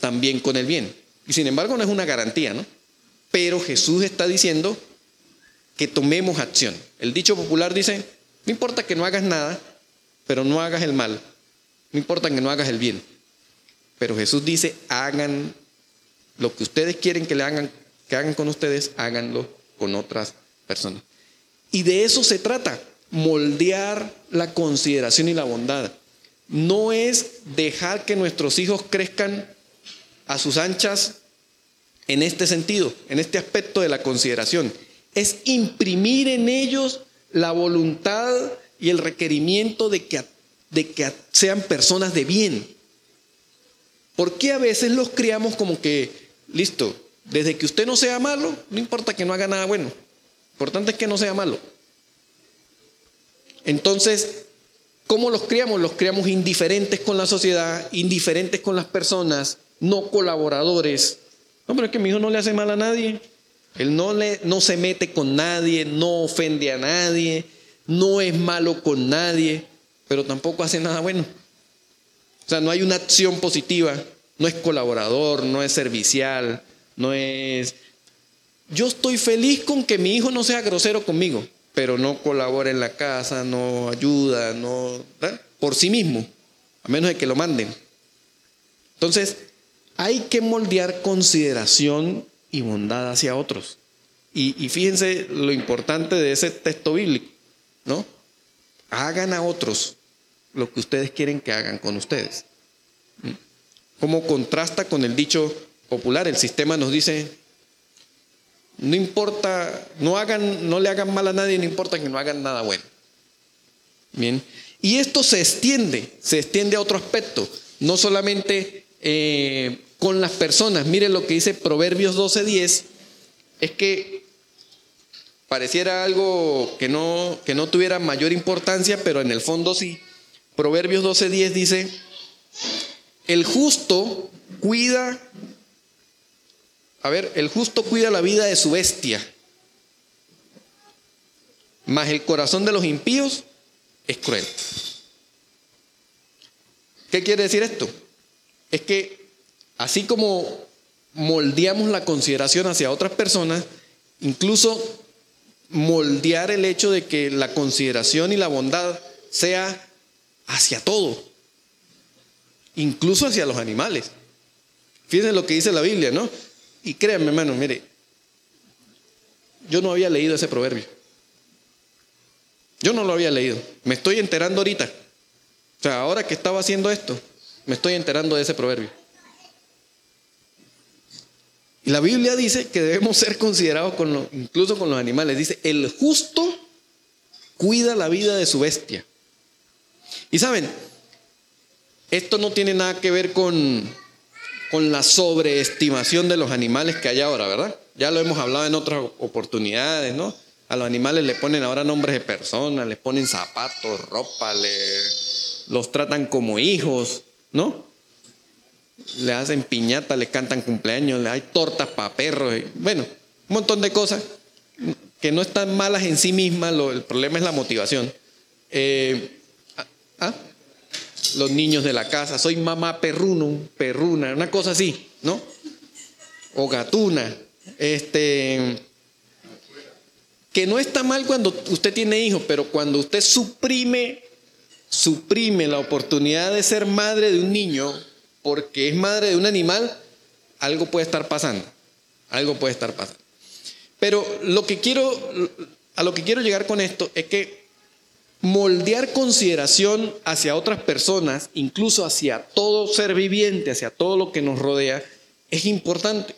también con el bien. Y sin embargo no es una garantía, ¿no? Pero Jesús está diciendo que tomemos acción. El dicho popular dice, no importa que no hagas nada, pero no hagas el mal. No importa que no hagas el bien. Pero Jesús dice, hagan lo que ustedes quieren que le hagan, que hagan con ustedes, háganlo con otras personas. Y de eso se trata, moldear la consideración y la bondad. No es dejar que nuestros hijos crezcan a sus anchas en este sentido, en este aspecto de la consideración. Es imprimir en ellos la voluntad y el requerimiento de que, de que sean personas de bien. ¿Por qué a veces los criamos como que, listo, desde que usted no sea malo, no importa que no haga nada bueno, lo importante es que no sea malo? Entonces, ¿cómo los criamos? Los criamos indiferentes con la sociedad, indiferentes con las personas, no colaboradores. No, pero es que mi hijo no le hace mal a nadie. Él no, le, no se mete con nadie, no ofende a nadie, no es malo con nadie, pero tampoco hace nada bueno. O sea, no hay una acción positiva, no es colaborador, no es servicial, no es... Yo estoy feliz con que mi hijo no sea grosero conmigo, pero no colabora en la casa, no ayuda, no... Por sí mismo, a menos de que lo manden. Entonces, hay que moldear consideración y bondad hacia otros. Y, y, fíjense lo importante de ese texto bíblico, ¿no? Hagan a otros lo que ustedes quieren que hagan con ustedes. Como contrasta con el dicho popular, el sistema nos dice, no importa, no hagan, no le hagan mal a nadie, no importa que no hagan nada bueno. Bien. Y esto se extiende, se extiende a otro aspecto, no solamente eh, con las personas. Miren lo que dice Proverbios 12:10, es que pareciera algo que no, que no tuviera mayor importancia, pero en el fondo sí. Proverbios 12:10 dice, el justo cuida, a ver, el justo cuida la vida de su bestia, mas el corazón de los impíos es cruel. ¿Qué quiere decir esto? Es que así como moldeamos la consideración hacia otras personas, incluso moldear el hecho de que la consideración y la bondad sea hacia todo, incluso hacia los animales. Fíjense lo que dice la Biblia, ¿no? Y créanme, hermano, mire, yo no había leído ese proverbio. Yo no lo había leído. Me estoy enterando ahorita. O sea, ahora que estaba haciendo esto, me estoy enterando de ese proverbio. Y la Biblia dice que debemos ser considerados con incluso con los animales. Dice, el justo cuida la vida de su bestia. Y saben, esto no tiene nada que ver con, con la sobreestimación de los animales que hay ahora, ¿verdad? Ya lo hemos hablado en otras oportunidades, ¿no? A los animales le ponen ahora nombres de personas, les ponen zapatos, ropa, los tratan como hijos. ¿No? Le hacen piñata, le cantan cumpleaños, le hay tortas para perros, bueno, un montón de cosas que no están malas en sí mismas, el problema es la motivación. Eh, ah, ah, los niños de la casa, soy mamá perruno, perruna, una cosa así, ¿no? O gatuna, este, que no está mal cuando usted tiene hijos, pero cuando usted suprime suprime la oportunidad de ser madre de un niño porque es madre de un animal, algo puede estar pasando. Algo puede estar pasando. Pero a lo que quiero llegar con esto es que moldear consideración hacia otras personas, incluso hacia todo ser viviente, hacia todo lo que nos rodea, es importante.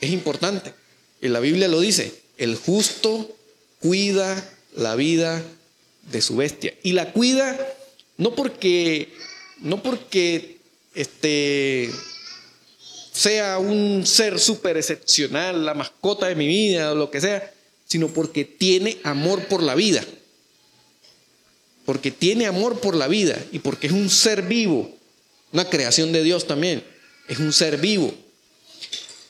Es importante. Y la Biblia lo dice, el justo cuida la vida de su bestia. Y la cuida no porque, no porque este, sea un ser súper excepcional, la mascota de mi vida o lo que sea, sino porque tiene amor por la vida. Porque tiene amor por la vida y porque es un ser vivo, una creación de Dios también, es un ser vivo.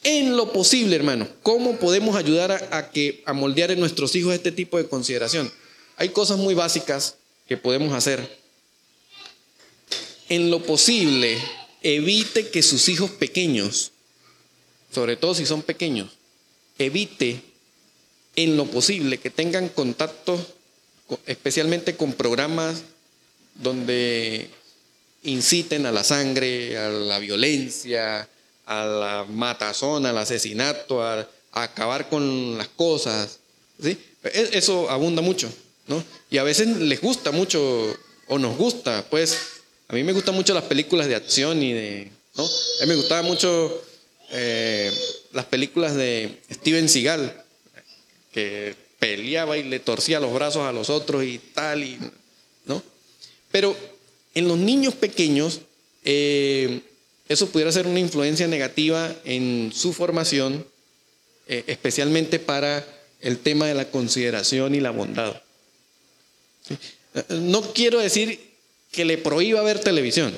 En lo posible, hermano, ¿cómo podemos ayudar a, que a moldear en nuestros hijos este tipo de consideración? Hay cosas muy básicas que podemos hacer. En lo posible, evite que sus hijos pequeños, sobre todo si son pequeños, evite en lo posible que tengan contacto especialmente con programas donde inciten a la sangre, a la violencia, a la matazón, al asesinato, a, a acabar con las cosas. ¿sí? E, eso abunda mucho, ¿no? Y a veces les gusta mucho, o nos gusta, pues, a mí me gustan mucho las películas de acción y de. A mí me gustaban mucho eh, las películas de Steven Seagal, que peleaba y le torcía los brazos a los otros y tal, y, ¿no? Pero en los niños pequeños, eh, eso pudiera ser una influencia negativa en su formación, eh, especialmente para el tema de la consideración y la bondad. No quiero decir que le prohíba ver televisión.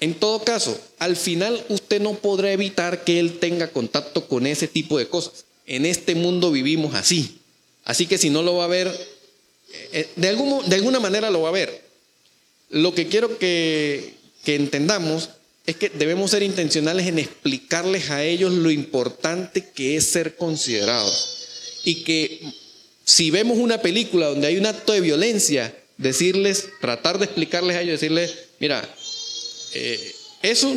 En todo caso, al final usted no podrá evitar que él tenga contacto con ese tipo de cosas. En este mundo vivimos así. Así que si no lo va a ver, eh, de, algún, de alguna manera lo va a ver. Lo que quiero que, que entendamos es que debemos ser intencionales en explicarles a ellos lo importante que es ser considerados. Y que si vemos una película donde hay un acto de violencia, decirles, tratar de explicarles a ellos, decirles, mira, eh, eso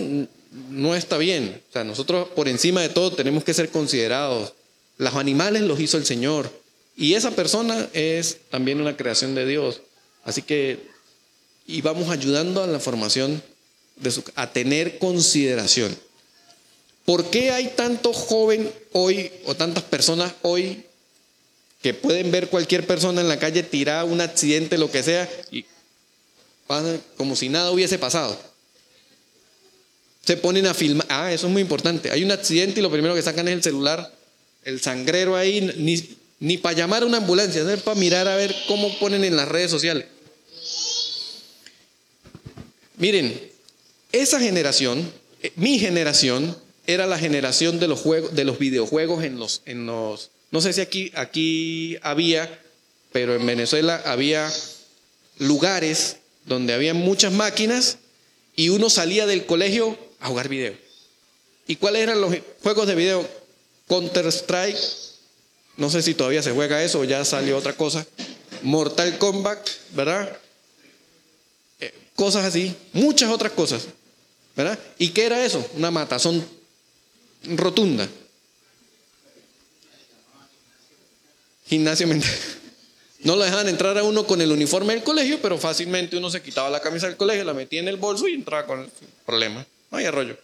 no está bien. O sea, nosotros por encima de todo tenemos que ser considerados. Los animales los hizo el Señor. Y esa persona es también una creación de Dios. Así que, y vamos ayudando a la formación de su, a tener consideración. ¿Por qué hay tanto joven hoy o tantas personas hoy que pueden ver cualquier persona en la calle tirar un accidente, lo que sea, y como si nada hubiese pasado? Se ponen a filmar. Ah, eso es muy importante. Hay un accidente y lo primero que sacan es el celular, el sangrero ahí, ni, ni para llamar a una ambulancia, es para mirar a ver cómo ponen en las redes sociales. Miren, esa generación, eh, mi generación, era la generación de los juegos, de los videojuegos en los, en los, no sé si aquí, aquí había, pero en Venezuela había lugares donde había muchas máquinas y uno salía del colegio a jugar video. ¿Y cuáles eran los juegos de video? Counter Strike, no sé si todavía se juega eso o ya salió otra cosa. Mortal Kombat, ¿verdad? Eh, cosas así, muchas otras cosas. ¿Verdad? ¿Y qué era eso? Una matazón rotunda. Gimnasio mental. <laughs> No lo dejaban entrar a uno con el uniforme del colegio, pero fácilmente uno se quitaba la camisa del colegio, la metía en el bolso y entraba con el problema. No hay arroyo.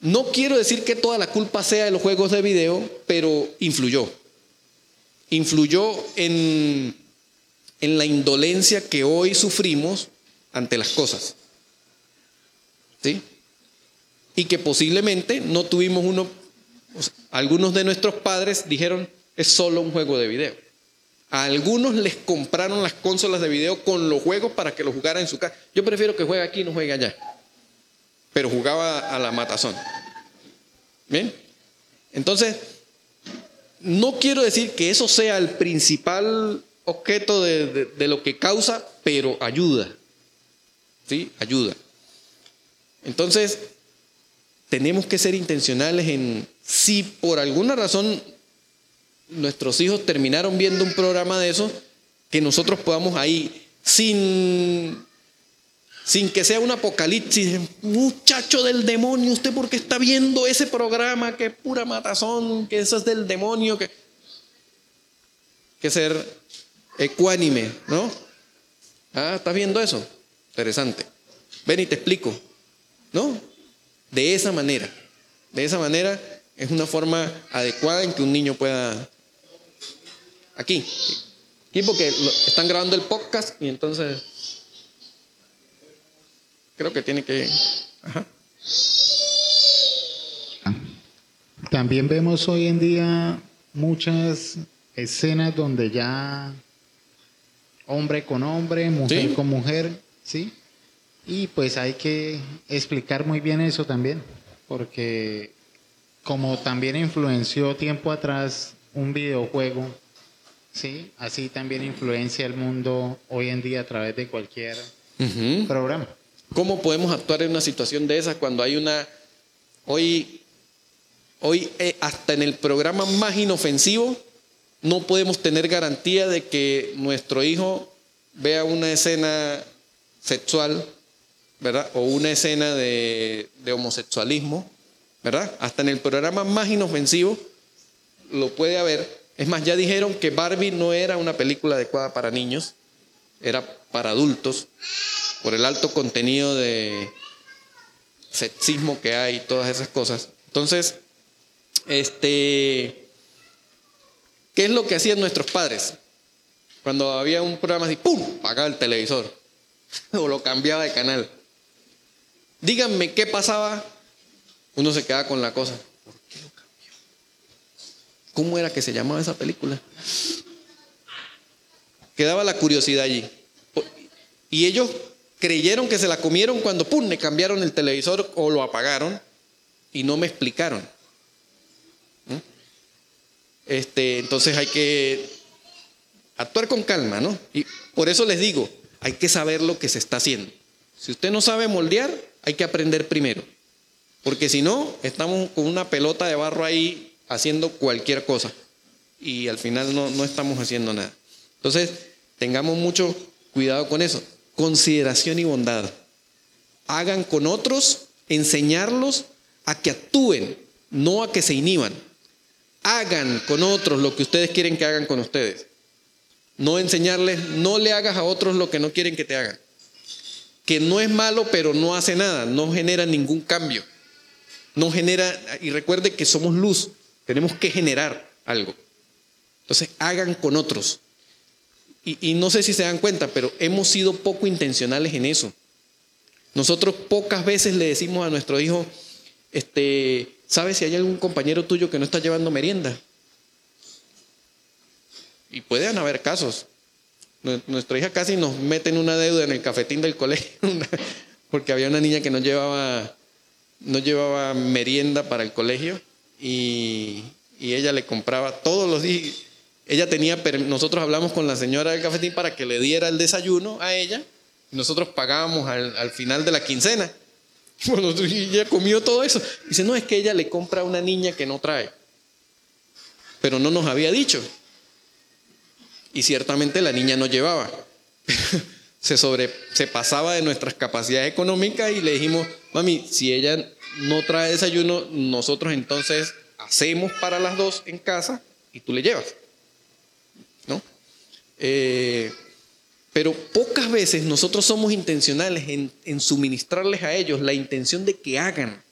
No quiero decir que toda la culpa sea de los juegos de video, pero influyó. Influyó en, en la indolencia que hoy sufrimos ante las cosas. ¿Sí? Y que posiblemente no tuvimos uno, algunos de nuestros padres dijeron, es solo un juego de video. A algunos les compraron las consolas de video con los juegos para que los jugara en su casa. Yo prefiero que juegue aquí y no juegue allá. Pero jugaba a la matazón. ¿Bien? Entonces, no quiero decir que eso sea el principal objeto de, de lo que causa, pero ayuda. ¿Sí? Ayuda. Entonces, tenemos que ser intencionales en si por alguna razón nuestros hijos terminaron viendo un programa de eso, que nosotros podamos ahí, sin, sin que sea un apocalipsis, muchacho del demonio, usted porque está viendo ese programa que es pura matazón, que eso es del demonio, que, que ser ecuánime, ¿no? Ah, ¿estás viendo eso? Interesante. Ven y te explico. ¿No? De esa manera. De esa manera es una forma adecuada en que un niño pueda... Aquí. Aquí porque están grabando el podcast y entonces... Creo que tiene que... Ajá.
También vemos hoy en día muchas escenas donde ya hombre con hombre, mujer
Sí.
con mujer, ¿sí? Y pues hay que explicar muy bien eso también, porque como también influenció tiempo atrás un videojuego, ¿sí? Así también influencia el mundo hoy en día a través de cualquier programa.
¿Cómo podemos actuar en una situación de esas cuando hay una... Hoy, hoy eh, hasta en el programa más inofensivo no podemos tener garantía de que nuestro hijo vea una escena sexual, ¿verdad? O una escena de, de homosexualismo, ¿verdad? Hasta en el programa más inofensivo lo puede haber. Es más, ya dijeron que Barbie no era una película adecuada para niños, era para adultos por el alto contenido de sexismo que hay y todas esas cosas. Entonces, este, ¿qué es lo que hacían nuestros padres? Cuando había un programa así, ¡pum! Apagaba el televisor <laughs> o lo cambiaba de canal. Díganme qué pasaba. Uno se quedaba con la cosa. ¿Por qué lo cambió? ¿Cómo era que se llamaba esa película? Quedaba la curiosidad allí. Y ellos creyeron que se la comieron cuando pum, le cambiaron el televisor o lo apagaron y no me explicaron. ¿Mm? Este, entonces hay que actuar con calma, ¿no? Y por eso les digo, hay que saber lo que se está haciendo. Si usted no sabe moldear, hay que aprender primero. Porque si no, estamos con una pelota de barro ahí haciendo cualquier cosa. Y al final no, no estamos haciendo nada. Entonces, tengamos mucho cuidado con eso. Consideración y bondad. Hagan con otros, enseñarlos a que actúen, no a que se inhiban. Hagan con otros lo que ustedes quieren que hagan con ustedes. No enseñarles, no le hagas a otros lo que no quieren que te hagan. Que no es malo, pero no hace nada, no genera ningún cambio. No genera, y recuerde que somos luz, tenemos que generar algo. Entonces, hagan con otros. Y, no sé si se dan cuenta, pero hemos sido poco intencionales en eso. Nosotros pocas veces le decimos a nuestro hijo, este, ¿sabes si hay algún compañero tuyo que no está llevando merienda? Y pueden haber casos. Nue- Nuestra hija casi nos mete en una deuda en el cafetín del colegio, <laughs> porque había una niña que no llevaba, no llevaba merienda para el colegio y, y ella le compraba todos los días. Ella tenía, nosotros hablamos con la señora del cafetín para que le diera el desayuno a ella nosotros pagábamos al, al final de la quincena. <laughs> Y ella comió todo eso. Dice, no, es que ella le compra a una niña que no trae. Pero no nos había dicho. Y ciertamente la niña no llevaba. <laughs> se, sobre, se pasaba de nuestras capacidades económicas y le dijimos, mami, si ella no trae desayuno, nosotros entonces hacemos para las dos en casa y tú le llevas. ¿No? Eh, pero pocas veces nosotros somos intencionales en, en suministrarles a ellos la intención de que hagan,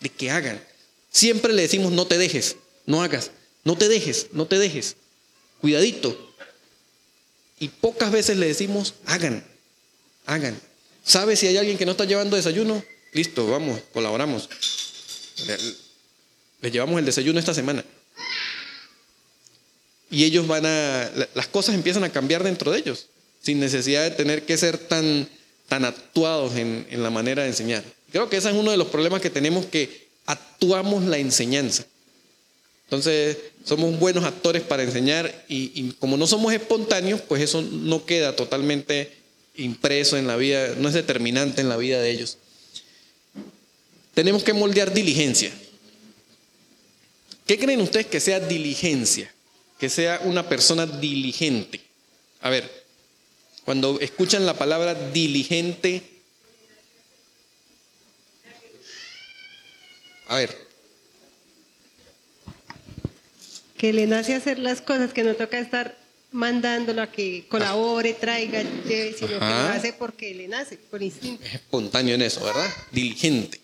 de que hagan. Siempre le decimos, no te dejes, no hagas, no te dejes, no te dejes, cuidadito. Y pocas veces le decimos, hagan, hagan. ¿Sabes si hay alguien que no está llevando desayuno? Listo, vamos, colaboramos. Le, le llevamos el desayuno esta semana. Y ellos van a, la- las cosas empiezan a cambiar dentro de ellos, sin necesidad de tener que ser tan, tan actuados en, en la manera de enseñar. Creo que ese es uno de los problemas que tenemos, que actuamos la enseñanza. Entonces, somos buenos actores para enseñar y, y como no somos espontáneos, pues eso no queda totalmente impreso en la vida, no es determinante en la vida de ellos. Tenemos que moldear diligencia. ¿Qué creen ustedes que sea diligencia? Que sea una persona diligente. A ver, cuando escuchan la palabra diligente, a ver,
Que le nace hacer las cosas, que no toca estar mandándolo a que colabore, traiga, lleve, sino que lo
Ajá.
hace porque le nace, por instinto.
es espontáneo en eso, ¿verdad? Diligente.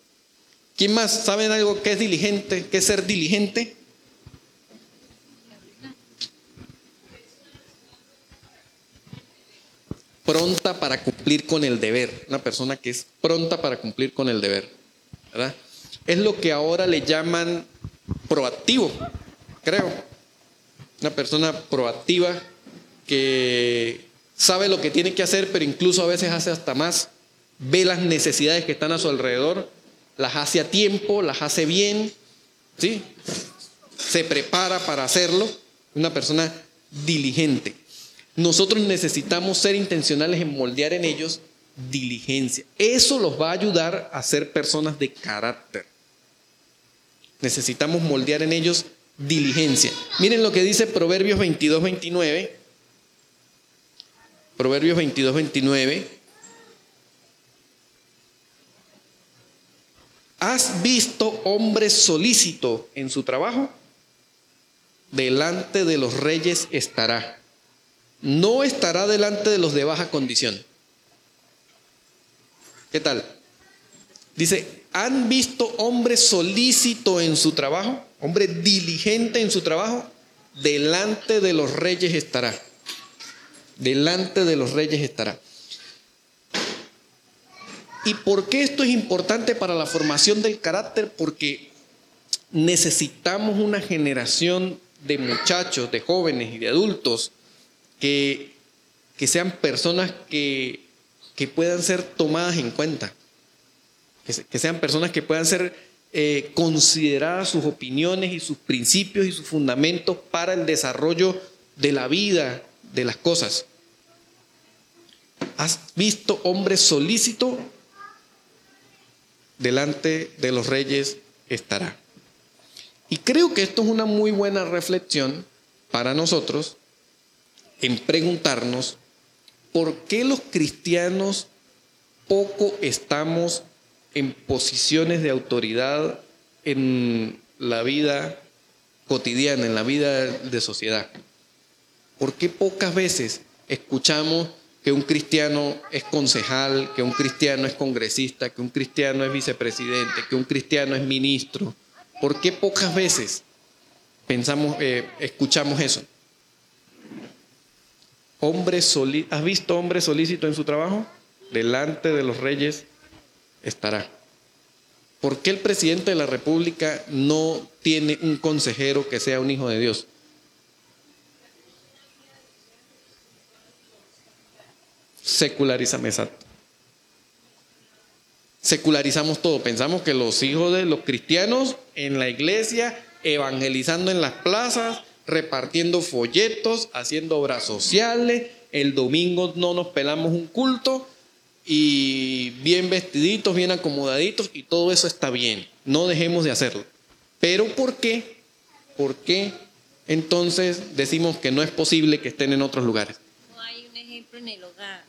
¿Quién más saben algo que es diligente? ¿Qué es ser diligente? Pronta para cumplir con el deber. Una persona que es pronta para cumplir con el deber. ¿Verdad? Es lo que ahora le llaman proactivo, creo. Una persona proactiva que sabe lo que tiene que hacer, pero incluso a veces hace hasta más. Ve las necesidades que están a su alrededor, las hace a tiempo, las hace bien, ¿sí? Se prepara para hacerlo. Una persona diligente. Nosotros necesitamos ser intencionales en moldear en ellos diligencia. Eso los va a ayudar a ser personas de carácter. Necesitamos moldear en ellos diligencia. Miren lo que dice Proverbios 22, 29. Proverbios 22, 29. ¿Has visto hombre solícito en su trabajo? Delante de los reyes estará. No estará delante de los de baja condición. ¿Qué tal? Dice, ¿han visto hombre solícito en su trabajo? Hombre diligente en su trabajo. Delante de los reyes estará. Delante de los reyes estará. ¿Y por qué esto es importante para la formación del carácter? Porque necesitamos una generación de muchachos, de jóvenes y de adultos que, que sean personas que, que, puedan ser tomadas en cuenta, que, sean personas que puedan ser eh, consideradas sus opiniones y sus principios y sus fundamentos para el desarrollo de la vida, de las cosas. ¿Has visto hombre solícito delante de los reyes estará. Y creo que esto es una muy buena reflexión para nosotros en preguntarnos por qué los cristianos poco estamos en posiciones de autoridad en la vida cotidiana, en la vida de sociedad. ¿Por qué pocas veces escuchamos que un cristiano es concejal, que un cristiano es congresista, que un cristiano es vicepresidente, que un cristiano es ministro. ¿Por qué pocas veces pensamos, eh, escuchamos eso? Hombre ¿Has visto hombre solícito en su trabajo? Delante de los reyes estará. ¿Por qué el presidente de la República no tiene un consejero que sea un hijo de Dios? Secularizamos, exacto. Secularizamos todo. Pensamos que los hijos de los cristianos en la iglesia, evangelizando en las plazas, repartiendo folletos, haciendo obras sociales, el domingo no nos pelamos un culto y bien vestiditos, bien acomodaditos y todo eso está bien. No dejemos de hacerlo. Pero ¿por qué? ¿Por qué entonces decimos que no es posible que estén en otros lugares?
No hay un ejemplo en el hogar.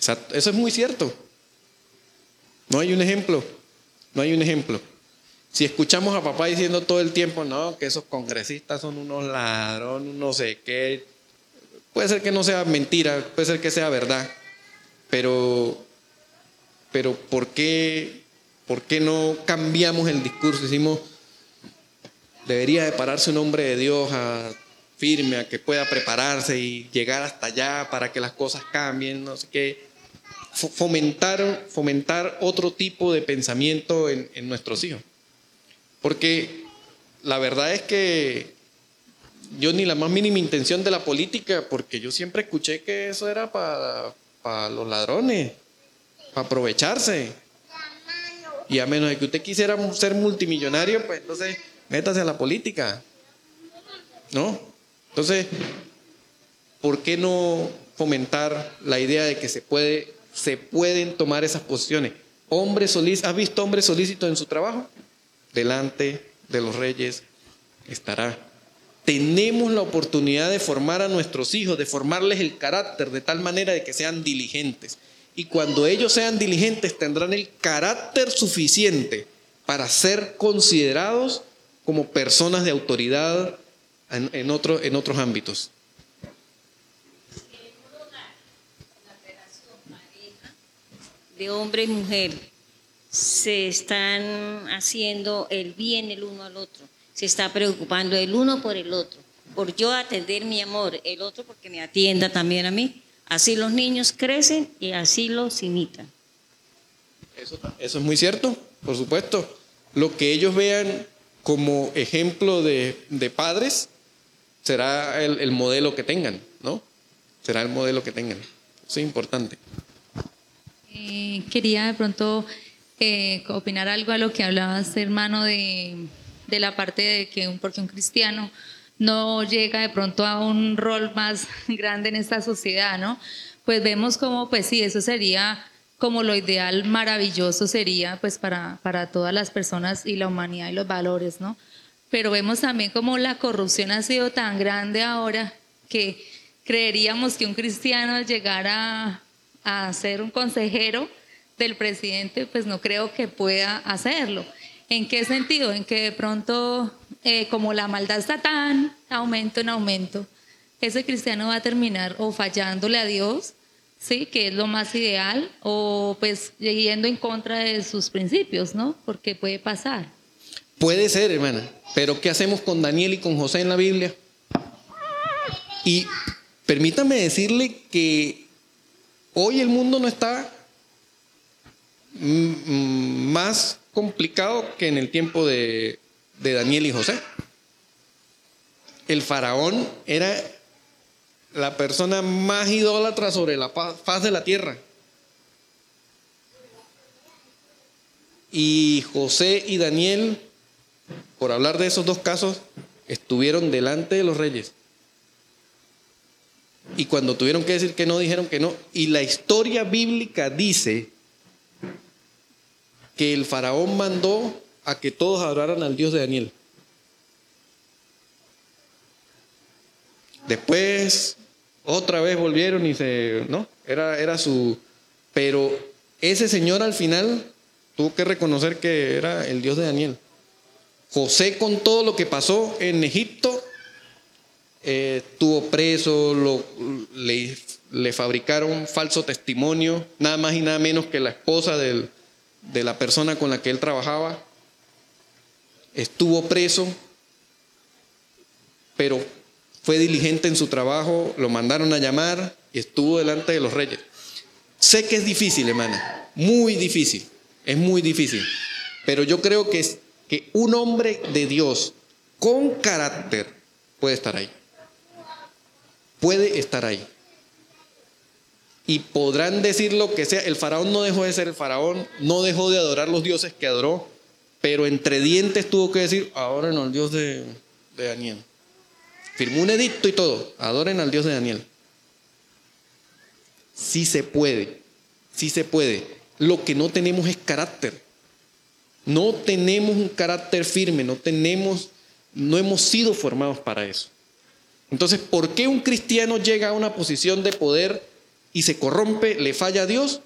Eso es muy cierto. No hay un ejemplo. No hay un ejemplo. Si escuchamos a papá diciendo todo el tiempo, no, que esos congresistas son unos ladrones, no sé qué, puede ser que no sea mentira, puede ser que sea verdad, pero, pero ¿por qué, por qué no cambiamos el discurso? Decimos, debería de pararse un hombre de Dios a firme, a que pueda prepararse y llegar hasta allá para que las cosas cambien, no sé qué. Fomentar, fomentar otro tipo de pensamiento en, nuestros hijos. Porque la verdad es que yo ni la más mínima intención de la política, porque yo siempre escuché que eso era para, para los ladrones, para aprovecharse. Y a menos de que usted quisiera ser multimillonario, pues entonces métase a la política. ¿No? Entonces, ¿por qué no fomentar la idea de que se, puede, se pueden tomar esas posiciones? Hombre solícito, ¿has visto hombre solícito en su trabajo? Delante de los reyes estará. Tenemos la oportunidad de formar a nuestros hijos, de formarles el carácter de tal manera de que sean diligentes. Y cuando ellos sean diligentes tendrán el carácter suficiente para ser considerados como personas de autoridad en, en otros ámbitos.
De hombre y mujer se están haciendo el bien el uno al otro, se está preocupando el uno por el otro, por yo atender mi amor, el otro porque me atienda también a mí. Así los niños crecen y así los imitan.
Eso, eso es muy cierto, por supuesto. Lo que ellos vean como ejemplo de, de padres será el, el modelo que tengan, ¿no? Será el modelo que tengan. Eso es importante.
Eh, quería de pronto eh, opinar algo a lo que hablabas, hermano, de, de la parte de que un, porque un cristiano no llega de pronto a un rol más <laughs> grande en esta sociedad, ¿no? Pues vemos como, pues sí, eso sería como lo ideal maravilloso sería pues para, para todas las personas y la humanidad y los valores, ¿no? Pero vemos también como la corrupción ha sido tan grande ahora que creeríamos que un cristiano llegara a ser un consejero del presidente, pues no creo que pueda hacerlo. ¿En qué sentido? En que de pronto, eh, como la maldad está tan aumento en aumento, ese cristiano va a terminar o fallándole a Dios, sí, que es lo más ideal, o pues yendo en contra de sus principios, ¿no? Porque puede pasar.
Puede ser, hermana, pero ¿qué hacemos con Daniel y con José en la Biblia? Y permítame decirle que hoy el mundo no está mm, más complicado que en el tiempo de Daniel y José. El faraón era la persona más idólatra sobre la faz de la tierra. Y José y Daniel, por hablar de esos dos casos, estuvieron delante de los reyes. Y cuando tuvieron que decir que no, dijeron que no. Y la historia bíblica dice que el faraón mandó a que todos adoraran al Dios de Daniel. Después, otra vez volvieron y se, ¿no? Era, era su, pero ese señor al final tuvo que reconocer que era el Dios de Daniel. José con todo lo que pasó en Egipto, eh, estuvo preso, lo, le, le, fabricaron falso testimonio, nada más y nada menos que la esposa de la persona con la que él trabajaba. Estuvo preso, pero fue diligente en su trabajo, lo mandaron a llamar y estuvo delante de los reyes. Sé que es difícil, hermana, muy difícil, es muy difícil, pero yo creo que, es, que un hombre de Dios con carácter puede estar ahí. Puede estar ahí. Y podrán decir lo que sea, el faraón no dejó de ser el faraón, no dejó de adorar los dioses que adoró, pero entre dientes tuvo que decir, adoren al Dios de, de Daniel. Firmó un edicto y todo, adoren al Dios de Daniel. Sí se puede, sí se puede. Lo que no tenemos es carácter. No tenemos un carácter firme, no tenemos, no hemos sido formados para eso. Entonces, ¿por qué un cristiano llega a una posición de poder y se corrompe, le falla a Dios?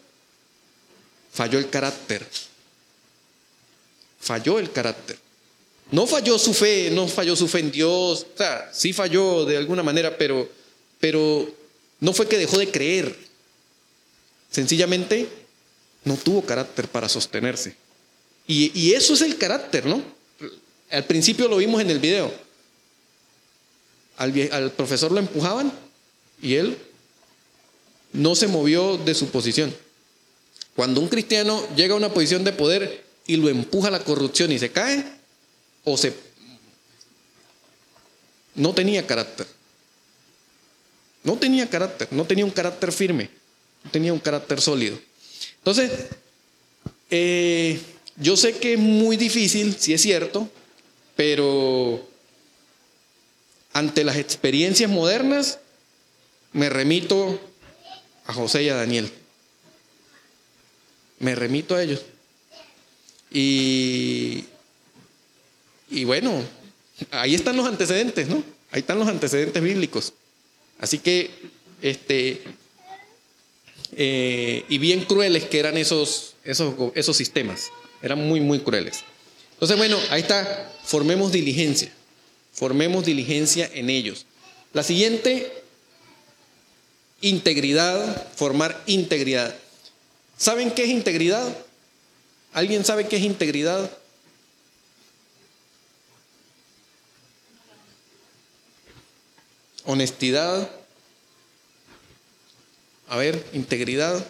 Falló el carácter falló el carácter. No falló su fe, no falló su fe en Dios, o sea, sí falló de alguna manera, pero, pero no fue que dejó de creer. Sencillamente no tuvo carácter para sostenerse. Y, y eso es el carácter, ¿no? Al principio lo vimos en el video. Al, profesor lo empujaban y él no se movió de su posición. Cuando un cristiano llega a una posición de poder, y lo empuja a la corrupción y se cae, o se... No tenía carácter. No tenía carácter, no tenía un carácter firme, no tenía un carácter sólido. Entonces, eh, yo sé que es muy difícil, si es cierto, pero ante las experiencias modernas me remito a José y a Daniel. Me remito a ellos. Y, y bueno, ahí están los antecedentes, ¿no? Ahí están los antecedentes bíblicos. Así que, este, eh, y bien crueles que eran esos, esos, esos sistemas. Eran muy, muy crueles. Entonces, bueno, ahí está, formemos diligencia. Formemos diligencia en ellos. La siguiente, integridad, formar integridad. ¿Saben qué es integridad? ¿Alguien sabe qué es integridad? Honestidad. A ver, integridad.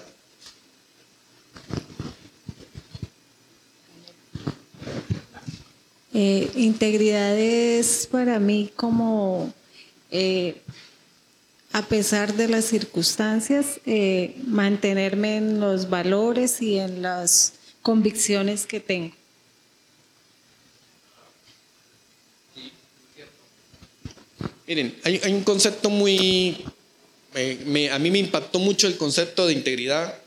Eh, integridad es para mí como, eh, a pesar de las circunstancias, eh, mantenerme en los valores y en las convicciones que tengo.
Miren, hay, hay un concepto muy... me- a mí me impactó mucho el concepto de integridad.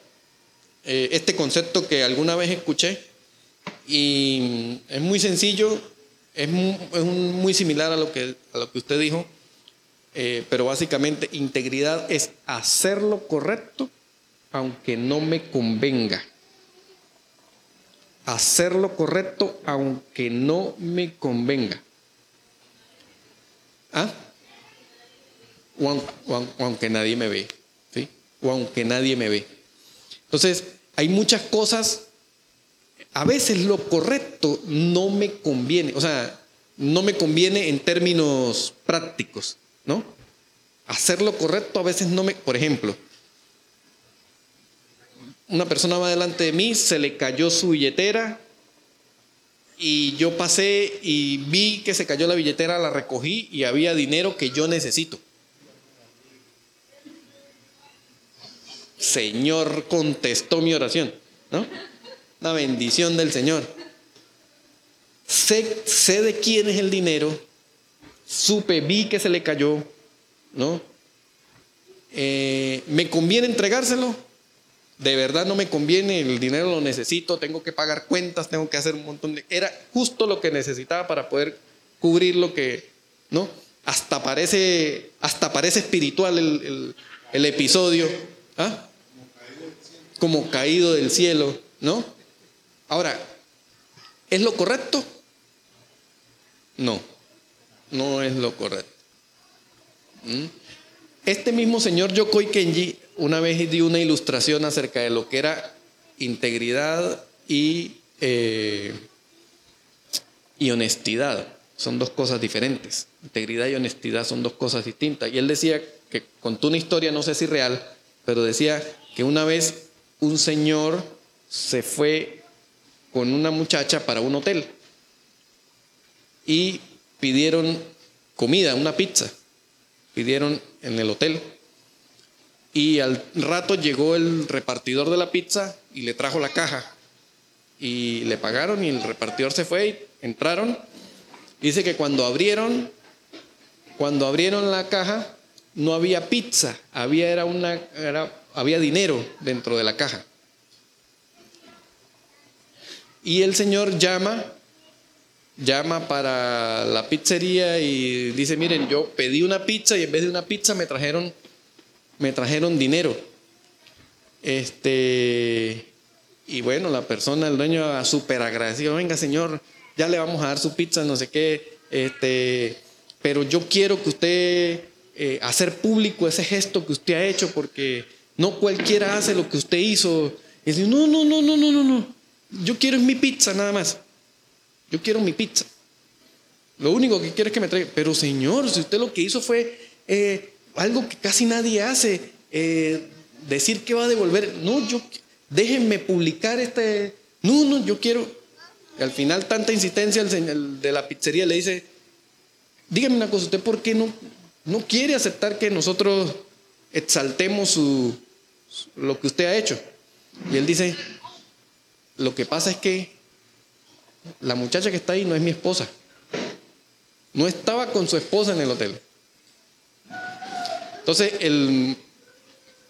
eh, este concepto que alguna vez escuché. Y es muy sencillo, es mu- es un- muy similar a lo que, a lo que usted dijo. eh, pero básicamente integridad es hacer lo correcto aunque no me convenga. Hacer lo correcto aunque no me convenga. ¿Ah? O aunque nadie me ve. ¿sí? O aunque nadie me ve. Entonces, hay muchas cosas. A veces lo correcto no me conviene. O sea, no me conviene en términos prácticos. ¿No? Hacer lo correcto a veces no me. Por ejemplo, una persona va delante de mí, se le cayó su billetera y yo pasé y vi que se cayó la billetera, la recogí y había dinero que yo necesito. Señor contestó mi oración, ¿no? Una bendición del Señor. Sé, sé de quién es el dinero, supe, vi que se le cayó, ¿no? Eh, ¿Me conviene entregárselo? De verdad no me conviene, el dinero lo necesito, tengo que pagar cuentas, tengo que hacer un montón de... Era justo lo que necesitaba para poder cubrir lo que, ¿no? Hasta parece, hasta parece espiritual el, el- el episodio, ¿ah? Como caído del cielo, ¿no? Ahora, ¿es lo correcto? No, no es lo correcto. ¿Mm? Este mismo señor Yokoi Kenji una vez dio una ilustración acerca de lo que era integridad y, eh, y honestidad. Son dos cosas diferentes. Integridad y honestidad son dos cosas distintas. Y él decía que contó una historia, no sé si real, pero decía que una vez un señor se fue con una muchacha para un hotel y pidieron comida, una pizza. Pidieron en el hotel. Y al rato llegó el repartidor de la pizza y le trajo la caja. Y le pagaron y el repartidor se fue y entraron. Dice que cuando abrieron, cuando abrieron la caja, no había pizza, había, era una, era- había dinero dentro de la caja. Y el señor llama, llama para la pizzería y dice, miren, yo pedí una pizza y en vez de una pizza me trajeron, me trajeron dinero. Este, y bueno, la persona, el dueño, súper agradecido, venga señor, ya le vamos a dar su pizza, no sé qué, este, pero yo quiero que usted eh, hacer público ese gesto que usted ha hecho, porque no cualquiera hace lo que usted hizo. Y dice, no, no, no, no, no, no, no, yo quiero es mi pizza nada más, yo quiero mi pizza. Lo único que quiero es que me traiga, pero señor, si usted lo que hizo fue eh, algo que casi nadie hace, eh, decir que va a devolver, no, yo, déjenme publicar este, no, no, yo quiero. Al final tanta insistencia el señor de la pizzería le dice, dígame una cosa, ¿usted por qué no, no quiere aceptar que nosotros exaltemos su- lo que usted ha hecho? Y él dice, lo que pasa es que la muchacha que está ahí no es mi esposa. No estaba con su esposa en el hotel. Entonces, el,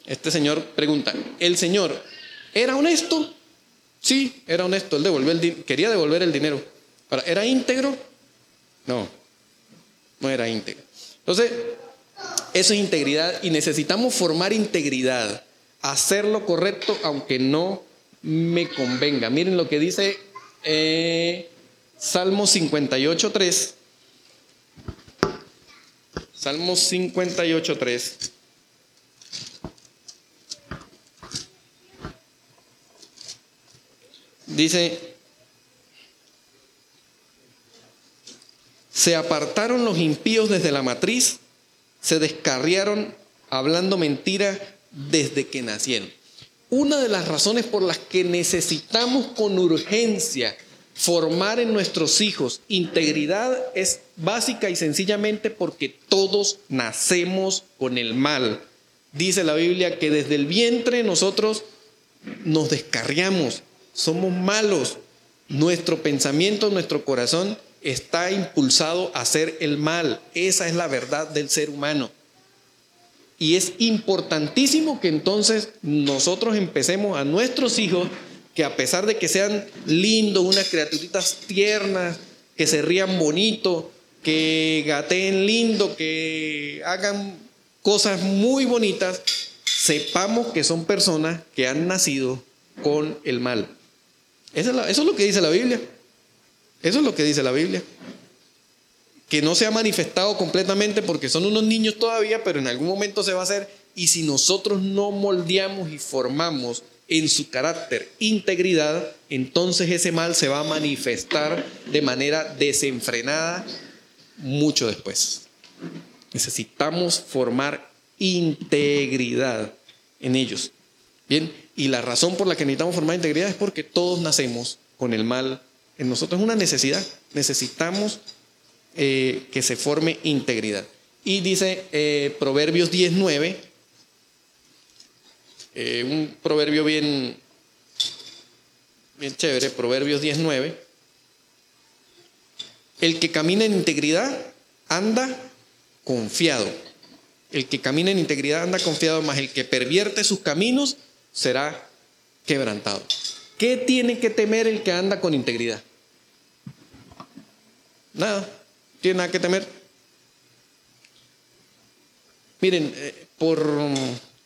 este señor pregunta, ¿el señor era honesto? Sí, era honesto. Él devolvió el quería devolver el dinero. Ahora, ¿era íntegro? No, no era íntegro. Entonces, eso es integridad y necesitamos formar integridad, hacer lo correcto aunque no me convenga. Miren lo que dice eh, Salmo 58, 3. Salmo 58, 3. Dice, se apartaron los impíos desde la matriz, se descarriaron hablando mentira desde que nacieron. Una de las razones por las que necesitamos con urgencia formar en nuestros hijos integridad es básica y sencillamente porque todos nacemos con el mal. Dice la Biblia que desde el vientre nosotros nos descarriamos, somos malos. Nuestro pensamiento, nuestro corazón está impulsado a hacer el mal. Esa es la verdad del ser humano. Y es importantísimo que entonces nosotros empecemos a nuestros hijos que a pesar de que sean lindos, unas criaturitas tiernas, que se rían bonito, que gateen lindo, que hagan cosas muy bonitas, sepamos que son personas que han nacido con el mal. Eso es, eso es lo que dice la Biblia. Eso es lo que dice la Biblia. Que no se ha manifestado completamente porque son unos niños todavía, pero en algún momento se va a hacer. Y si nosotros no moldeamos y formamos en su carácter integridad, entonces ese mal se va a manifestar de manera desenfrenada mucho después. Necesitamos formar integridad en ellos. Bien, y la razón por la que necesitamos formar integridad es porque todos nacemos con el mal en nosotros. Es una necesidad. Necesitamos eh, que se forme integridad. Y dice eh, Proverbios 19, eh, un proverbio bien, bien chévere, Proverbios 19. El que camina en integridad anda confiado. El que camina en integridad anda confiado, más el que pervierte sus caminos será quebrantado. ¿Qué tiene que temer el que anda con integridad? Nada, tiene nada que temer. Miren, eh, por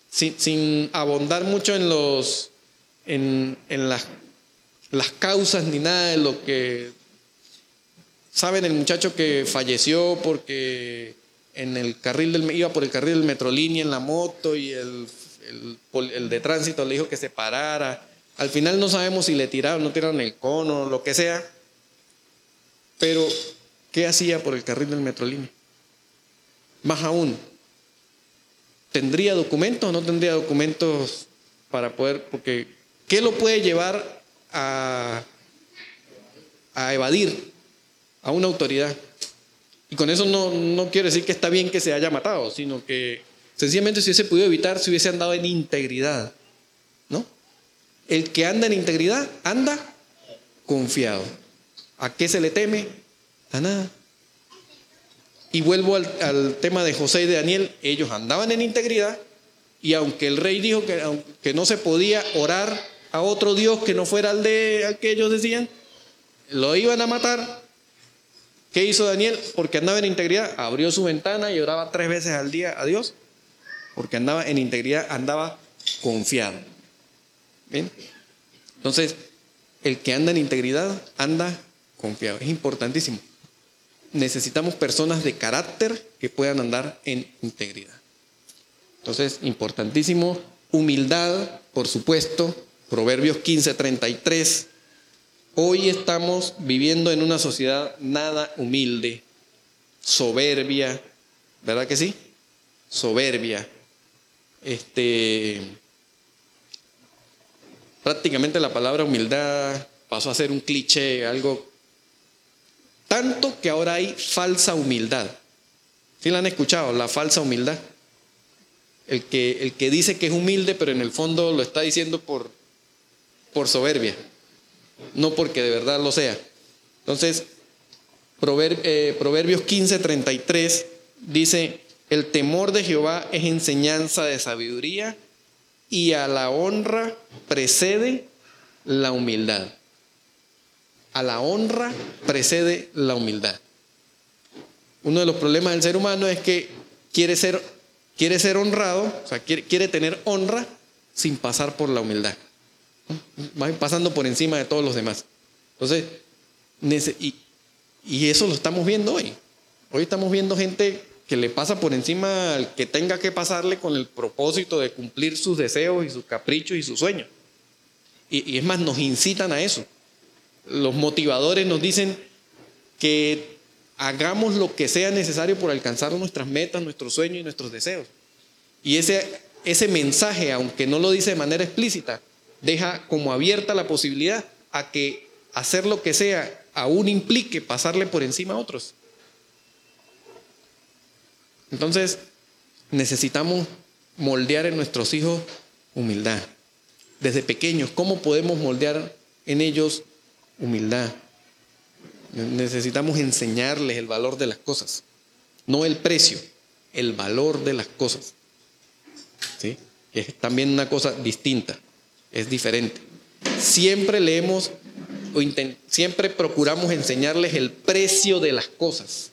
sin, abondar mucho en los en, las, las causas ni nada de lo que saben el muchacho que falleció porque en el carril iba por el carril del Metrolínea en la moto y el, el, de tránsito le dijo que se parara. Al final no sabemos si le tiraron, no tiraron el cono, lo que sea. Pero, ¿qué hacía por el carril del Metrolínea? Más aún, ¿Tendría documentos o no tendría documentos para poder, porque ¿qué lo puede llevar a, a evadir a una autoridad? Y con eso no, no quiero decir que está bien que se haya matado, sino que sencillamente si hubiese podido evitar, si hubiese andado en integridad. ¿No? El que anda en integridad anda confiado. ¿A qué se le teme? A nada. Y vuelvo al, tema de José y de Daniel, ellos andaban en integridad y aunque el rey dijo que, que no se podía orar a otro Dios que no fuera el de al que ellos decían, lo iban a matar. ¿Qué hizo Daniel? Porque andaba en integridad, abrió su ventana y oraba tres veces al día a Dios, porque andaba en integridad, andaba confiado. ¿Bien? Entonces, el que anda en integridad anda confiado. Es importantísimo necesitamos personas de carácter que puedan andar en integridad. Entonces, importantísimo, humildad, por supuesto, Proverbios 15:33. Hoy estamos viviendo en una sociedad nada humilde, soberbia, ¿verdad que sí? Soberbia. Este prácticamente la palabra humildad pasó a ser un cliché, algo tanto que ahora hay falsa humildad. ¿Sí la han escuchado? La falsa humildad. El que, el que dice que es humilde, pero en el fondo lo está diciendo por, por soberbia, no porque de verdad lo sea. Entonces, eh, Proverbios 15, 33 dice, el temor de Jehová es enseñanza de sabiduría y a la honra precede la humildad a la honra precede la humildad. Uno de los problemas del ser humano es que quiere ser, quiere ser honrado, o sea, quiere, quiere tener honra sin pasar por la humildad. Va pasando por encima de todos los demás. Entonces, y, y eso lo estamos viendo hoy. Hoy estamos viendo gente que le pasa por encima al que tenga que pasarle con el propósito de cumplir sus deseos y sus caprichos y sus sueños. Y, y es más, nos incitan a eso los motivadores nos dicen que hagamos lo que sea necesario por alcanzar nuestras metas, nuestros sueños y nuestros deseos. Y ese, ese mensaje, aunque no lo dice de manera explícita, deja como abierta la posibilidad a que hacer lo que sea aún implique pasarle por encima a otros. Entonces, necesitamos moldear en nuestros hijos humildad. Desde pequeños, ¿cómo podemos moldear en ellos humildad? Necesitamos enseñarles el valor de las cosas, no el precio, el valor de las cosas. ¿Sí? Es también una cosa distinta, es diferente. Siempre leemos o siempre procuramos enseñarles el precio de las cosas.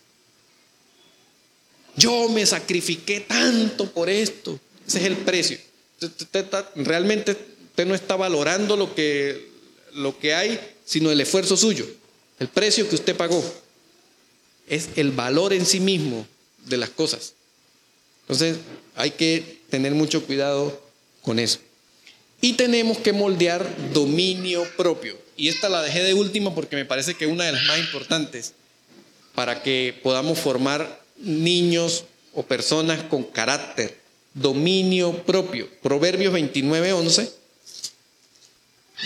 Yo me sacrifiqué tanto por esto. Ese es el precio. realmente usted no está valorando lo que, lo que hay, sino el esfuerzo suyo. El precio que usted pagó. Es el valor en sí mismo de las cosas. Entonces hay que tener mucho cuidado con eso. Y tenemos que moldear dominio propio. Y esta la dejé de última porque me parece que es una de las más importantes para que podamos formar niños o personas con carácter, dominio propio. Proverbios 29, 11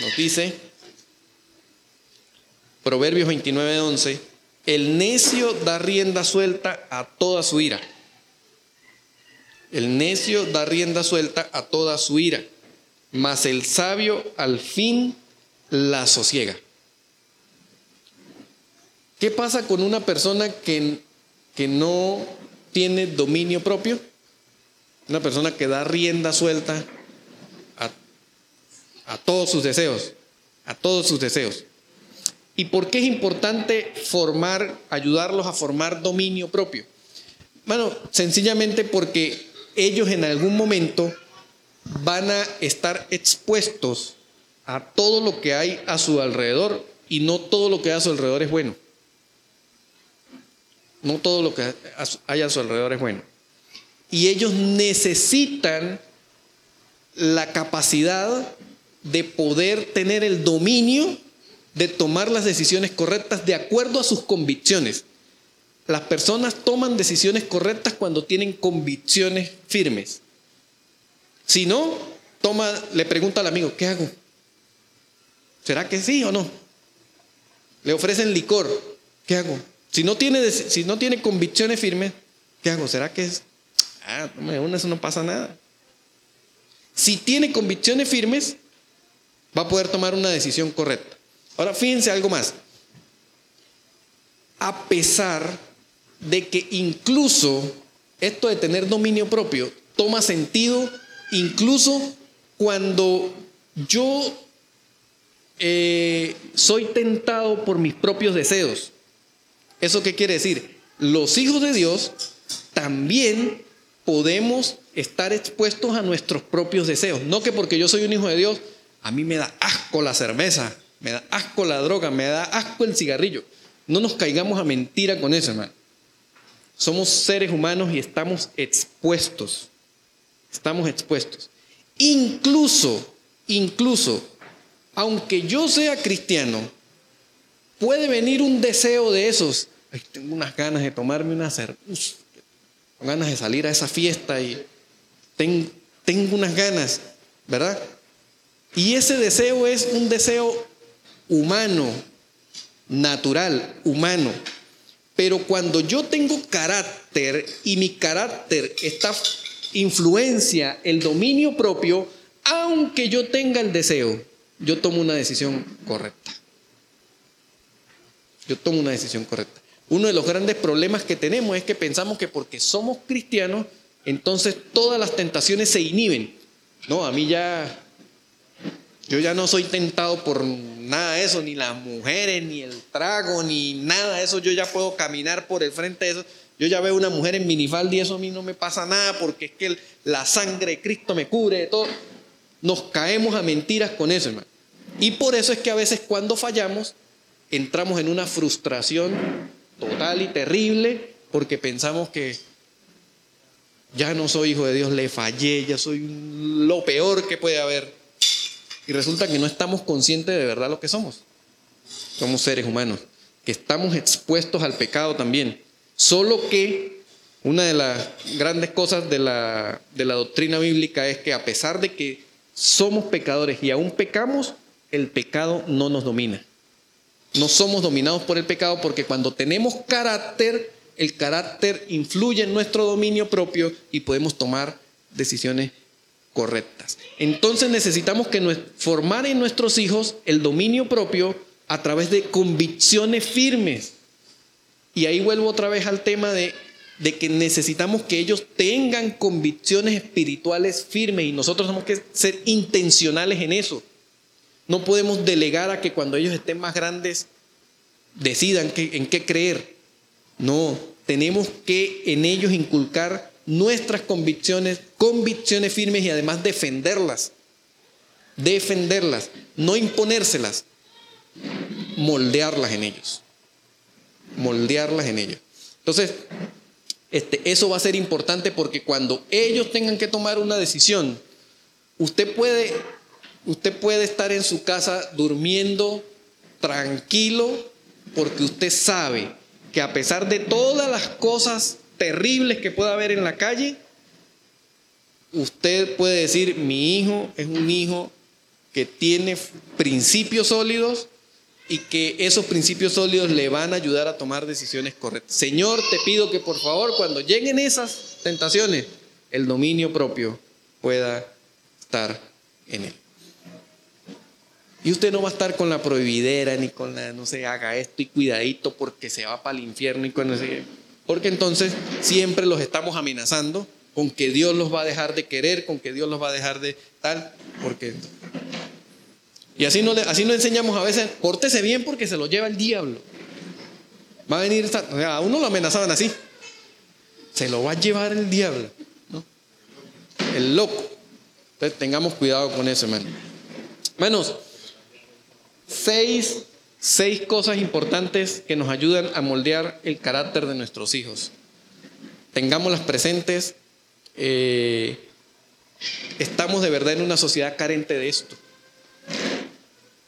nos dice, Proverbios 29, 11, el necio da rienda suelta a toda su ira. El necio da rienda suelta a toda su ira, mas el sabio al fin la sosiega. ¿Qué pasa con una persona que, que no tiene dominio propio? Una persona que da rienda suelta a, a todos sus deseos, a todos sus deseos. ¿Y por qué es importante formar, ayudarlos a formar dominio propio? Bueno, sencillamente porque ellos en algún momento van a estar expuestos a todo lo que hay a su alrededor y no todo lo que hay a su alrededor es bueno. No todo lo que hay a su alrededor es bueno. Y ellos necesitan la capacidad de poder tener el dominio de tomar las decisiones correctas de acuerdo a sus convicciones. Las personas toman decisiones correctas cuando tienen convicciones firmes. Si no, toma, le pregunta al amigo, ¿qué hago? ¿Será que sí o no? Le ofrecen licor, ¿qué hago? Si no tiene, si no tiene convicciones firmes, ¿qué hago? ¿Será que es? Ah, no, eso no pasa nada. Si tiene convicciones firmes, va a poder tomar una decisión correcta. Ahora fíjense algo más. A pesar de que incluso esto de tener dominio propio toma sentido incluso cuando yo eh, soy tentado por mis propios deseos. ¿Eso qué quiere decir? Los hijos de Dios también podemos estar expuestos a nuestros propios deseos. No que porque yo soy un hijo de Dios, a mí me da asco la cerveza, me da asco la droga, me da asco el cigarrillo. No nos caigamos a mentira con eso, hermano. Somos seres humanos y estamos expuestos. Estamos expuestos. Incluso, incluso, aunque yo sea cristiano, puede venir un deseo de esos. tengo unas ganas de tomarme una cerveza, ganas de salir a esa fiesta y tengo unas ganas, ¿verdad? Y ese deseo es un deseo humano, natural, humano. Pero cuando yo tengo carácter y mi carácter está influencia el dominio propio, aunque yo tenga el deseo, yo tomo una decisión correcta. Yo tomo una decisión correcta. Uno de los grandes problemas que tenemos es que pensamos que porque somos cristianos, entonces todas las tentaciones se inhiben. No, a mí ya yo ya no soy tentado por nada de eso, ni las mujeres, ni el trago, ni nada de eso. Yo ya puedo caminar por el frente de eso. Yo ya veo una mujer en minifalda y eso a mí no me pasa nada porque es que la sangre de Cristo me cubre de todo. Nos caemos a mentiras con eso, hermano. Y por eso es que a veces cuando fallamos entramos en una frustración total y terrible porque pensamos que ya no soy hijo de Dios, le fallé, ya soy lo peor que puede haber. Y resulta que no estamos conscientes de verdad lo que somos. Somos seres humanos, que estamos expuestos al pecado también. Solo que una de las grandes cosas de la, doctrina bíblica es que a pesar de que somos pecadores y aún pecamos, el pecado no nos domina. No somos dominados por el pecado porque cuando tenemos carácter, el carácter influye en nuestro dominio propio y podemos tomar decisiones correctas. Entonces necesitamos que formar en nuestros hijos el dominio propio a través de convicciones firmes. Y ahí vuelvo otra vez al tema de, de que necesitamos que ellos tengan convicciones espirituales firmes y nosotros tenemos que ser intencionales en eso. No podemos delegar a que cuando ellos estén más grandes decidan en qué creer. No, tenemos que en ellos inculcar nuestras convicciones, convicciones firmes y además defenderlas. Defenderlas, no imponérselas, moldearlas en ellos. Moldearlas en ellos. Entonces, este, eso va a ser importante porque cuando ellos tengan que tomar una decisión, usted puede, usted puede estar en su casa durmiendo tranquilo porque usted sabe que a pesar de todas las cosas terribles que pueda haber en la calle, usted puede decir, mi hijo es un hijo que tiene principios sólidos y que esos principios sólidos le van a ayudar a tomar decisiones correctas. Señor, te pido que por favor cuando lleguen esas tentaciones, el dominio propio pueda estar en él. Y usted no va a estar con la prohibidera ni con la, no se haga esto y cuidadito porque se va para el infierno y con ese, porque entonces siempre los estamos amenazando con que Dios los va a dejar de querer, con que Dios los va a dejar de tal, porque... Y así no, así nos enseñamos a veces, pórtese bien porque se lo lleva el diablo. Va a venir, a uno lo amenazaban así, se lo va a llevar el diablo, ¿no? el loco. Entonces tengamos cuidado con eso, hermano. Hermanos, seis seis cosas importantes que nos ayudan a moldear el carácter de nuestros hijos. Tengámoslas presentes. Eh, estamos de verdad en una sociedad carente de esto.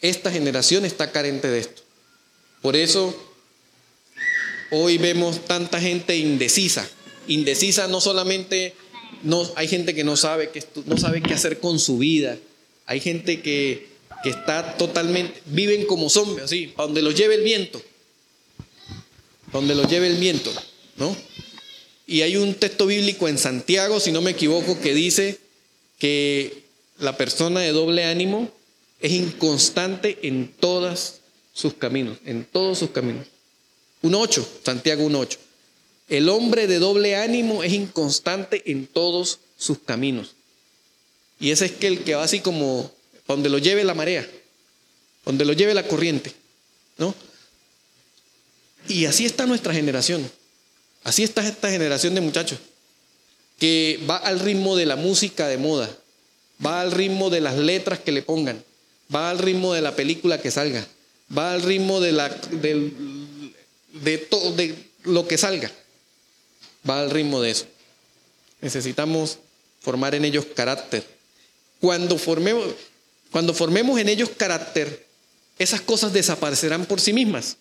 Esta generación está carente de esto. Por eso hoy vemos tanta gente indecisa. Indecisa no solamente, no, hay gente que no sabe, que, no sabe qué hacer con su vida. Hay gente que que está totalmente, viven como zombies, así, para donde los lleve el viento, donde los lleve el viento, ¿no? Y hay un texto bíblico en Santiago, si no me equivoco, que dice que la persona de doble ánimo es inconstante en todos sus caminos, en todos sus caminos. 1.8, Santiago 1.8. El hombre de doble ánimo es inconstante en todos sus caminos. Y ese es que el que va así como donde lo lleve la marea, donde lo lleve la corriente, ¿no? Y así está nuestra generación, así está esta generación de muchachos, que va al ritmo de la música de moda, va al ritmo de las letras que le pongan, va al ritmo de la película que salga, va al ritmo de, la, de, todo, de lo que salga, va al ritmo de eso. Necesitamos formar en ellos carácter. Cuando formemos, cuando formemos en ellos carácter, esas cosas desaparecerán por sí mismas,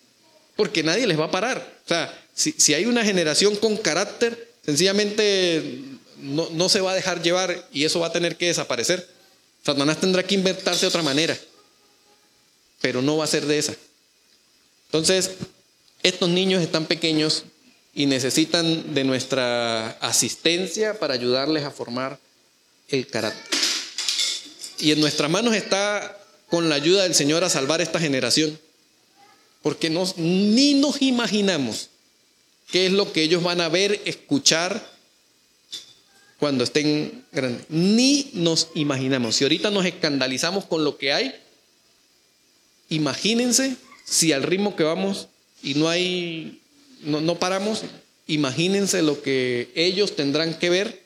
porque nadie les va a parar. O sea, si, hay una generación con carácter, sencillamente no, no, se va a dejar llevar y eso va a tener que desaparecer. Satanás tendrá que inventarse de otra manera, pero no va a ser de esa. Entonces, estos niños están pequeños y necesitan de nuestra asistencia para ayudarles a formar el carácter. Y en nuestras manos está, con la ayuda del Señor, a salvar esta generación. Porque ni nos imaginamos qué es lo que ellos van a ver, escuchar cuando estén grandes. Ni nos imaginamos. Si ahorita nos escandalizamos con lo que hay, imagínense si al ritmo que vamos y no hay, no, no paramos, imagínense lo que ellos tendrán que ver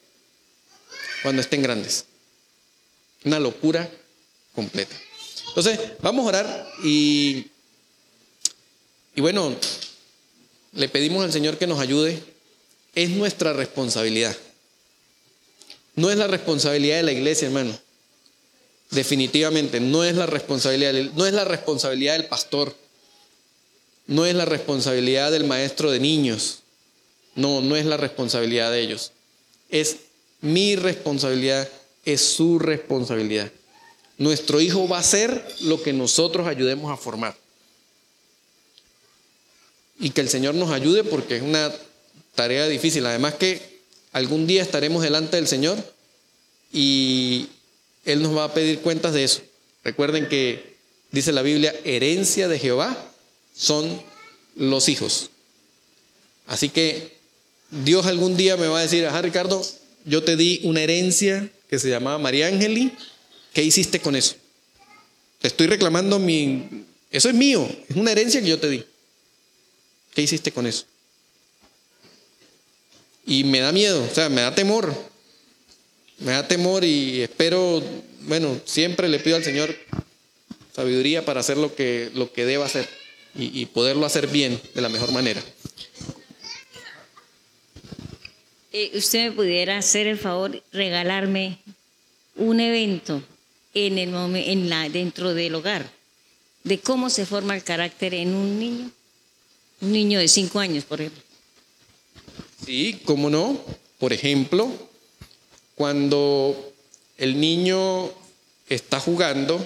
cuando estén grandes. Una locura completa. Entonces, vamos a orar y, y bueno, le pedimos al Señor que nos ayude. Es nuestra responsabilidad. No es la responsabilidad de la iglesia, hermano. Definitivamente, no es la responsabilidad, no es la responsabilidad del pastor. No es la responsabilidad del maestro de niños. No, no es la responsabilidad de ellos. Es mi responsabilidad es su responsabilidad. Nuestro hijo va a ser lo que nosotros ayudemos a formar. y que el Señor nos ayude porque es una tarea difícil. Además que algún día estaremos delante del Señor y Él nos va a pedir cuentas de eso. Recuerden que dice la Biblia, herencia de Jehová son los hijos. Así que Dios algún día me va a decir, ajá Ricardo, yo te di una herencia que se llamaba María Ángeli, ¿qué hiciste con eso? Te estoy reclamando mi... Eso es mío, es una herencia que yo te di. ¿Qué hiciste con eso? Y me da miedo, o sea, me da temor. Me da temor y espero, bueno, siempre le pido al Señor sabiduría para hacer lo que, lo que deba hacer y poderlo hacer bien, de la mejor manera.
Eh, usted me pudiera hacer el favor regalarme un evento en el en la, dentro del hogar de cómo se forma el carácter en un niño, un niño de cinco años, por ejemplo.
Sí, cómo no. Por ejemplo, cuando el niño está jugando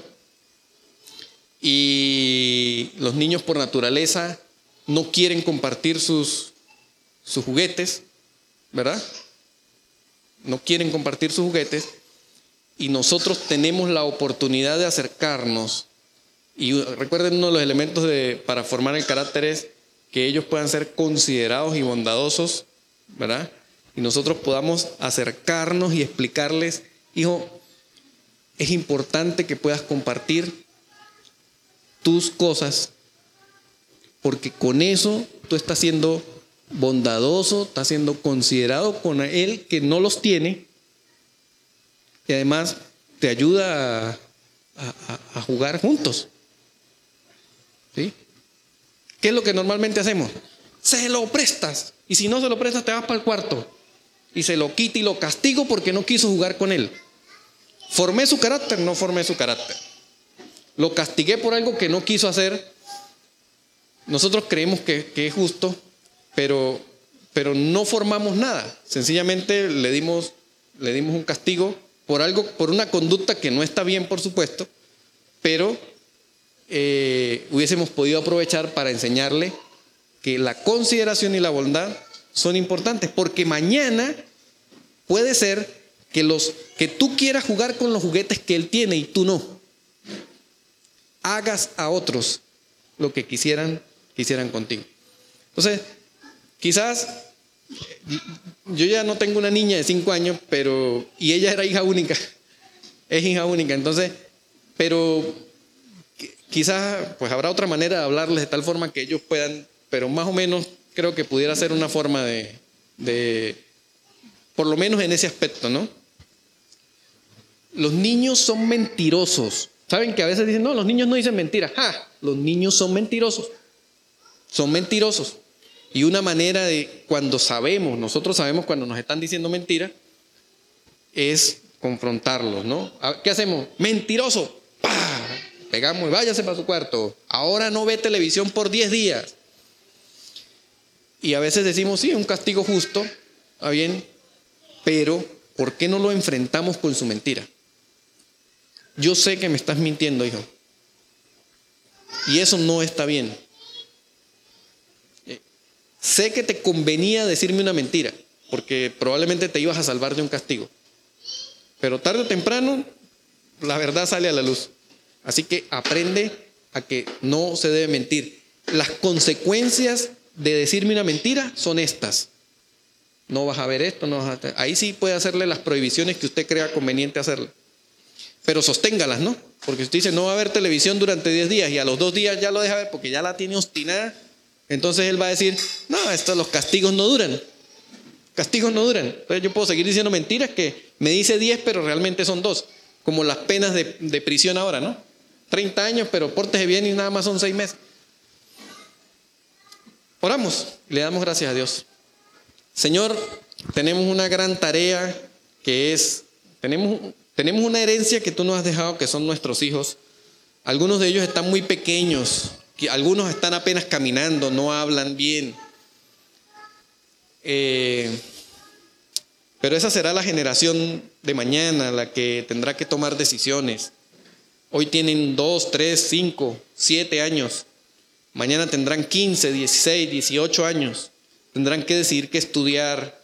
y los niños por naturaleza no quieren compartir sus, sus juguetes, ¿verdad? No quieren compartir sus juguetes y nosotros tenemos la oportunidad de acercarnos. Y recuerden, uno de los elementos de, para formar el carácter es que ellos puedan ser considerados y bondadosos, ¿verdad? Y nosotros podamos acercarnos y explicarles, hijo, es importante que puedas compartir tus cosas, porque con eso tú estás siendo bondadoso, estás siendo considerado con él que no los tiene, y además te ayuda a, jugar juntos. ¿Sí? ¿Qué es lo que normalmente hacemos? Se lo prestas. Y si no se lo prestas, te vas para el cuarto. Y se lo quita y lo castigo porque no quiso jugar con él. ¿Formé su carácter? No formé su carácter. Lo castigué por algo que no quiso hacer. Nosotros creemos que es justo, pero, pero no formamos nada. Sencillamente le dimos, le dimos un castigo por algo, por una conducta que no está bien, por supuesto, pero eh, hubiésemos podido aprovechar para enseñarle que la consideración y la bondad son importantes, porque mañana puede ser que, los, que tú quieras jugar con los juguetes que él tiene y tú no. Hagas a otros lo que quisieran, quisieran contigo. Entonces, quizás yo ya no tengo una niña de cinco años, pero y ella era hija única, <laughs> es hija única, entonces, pero qui- quizás pues habrá otra manera de hablarles de tal forma que ellos puedan, pero más o menos creo que pudiera ser una forma de, de por lo menos en ese aspecto, ¿no? Los niños son mentirosos. Saben que a veces dicen, no, los niños no dicen mentiras. ¡Ja! Los niños son mentirosos. Son mentirosos. Y una manera de, cuando sabemos, nosotros sabemos cuando nos están diciendo mentiras, es confrontarlos, ¿no? ¿Qué hacemos? Mentiroso. ¡Pah! Pegamos y váyase para su cuarto. Ahora no ve televisión por 10 días. Y a veces decimos, sí, un castigo justo, está bien, pero ¿por qué no lo enfrentamos con su mentira? Yo sé que me estás mintiendo, hijo. Y eso no está bien. Sé que te convenía decirme una mentira, porque probablemente te ibas a salvar de un castigo. Pero tarde o temprano, la verdad sale a la luz. Así que aprende a que no se debe mentir. Las consecuencias de decirme una mentira son estas. No vas a ver esto, no vas a... Ahí sí puede hacerle las prohibiciones que usted crea conveniente hacerle. Pero sosténgalas, ¿no? Porque usted dice, no va a haber televisión durante 10 días y a los dos días ya lo deja ver porque ya la tiene obstinada. Entonces él va a decir, no, estos los castigos no duran. Castigos no duran. Entonces yo puedo seguir diciendo mentiras que me dice 10, pero realmente son dos. Como las penas de, de prisión ahora, ¿no? 30 años, pero pórtese bien y nada más son 6 meses. Oramos, le damos gracias a Dios. Señor, tenemos una gran tarea que es, tenemos, tenemos una herencia que tú nos has dejado, que son nuestros hijos. Algunos de ellos están muy pequeños, que algunos están apenas caminando, no hablan bien. Eh, pero esa será la generación de mañana, la que tendrá que tomar decisiones. Hoy tienen dos, tres, cinco, siete años. Mañana tendrán 15, 16, 18 años. Tendrán que decidir qué estudiar,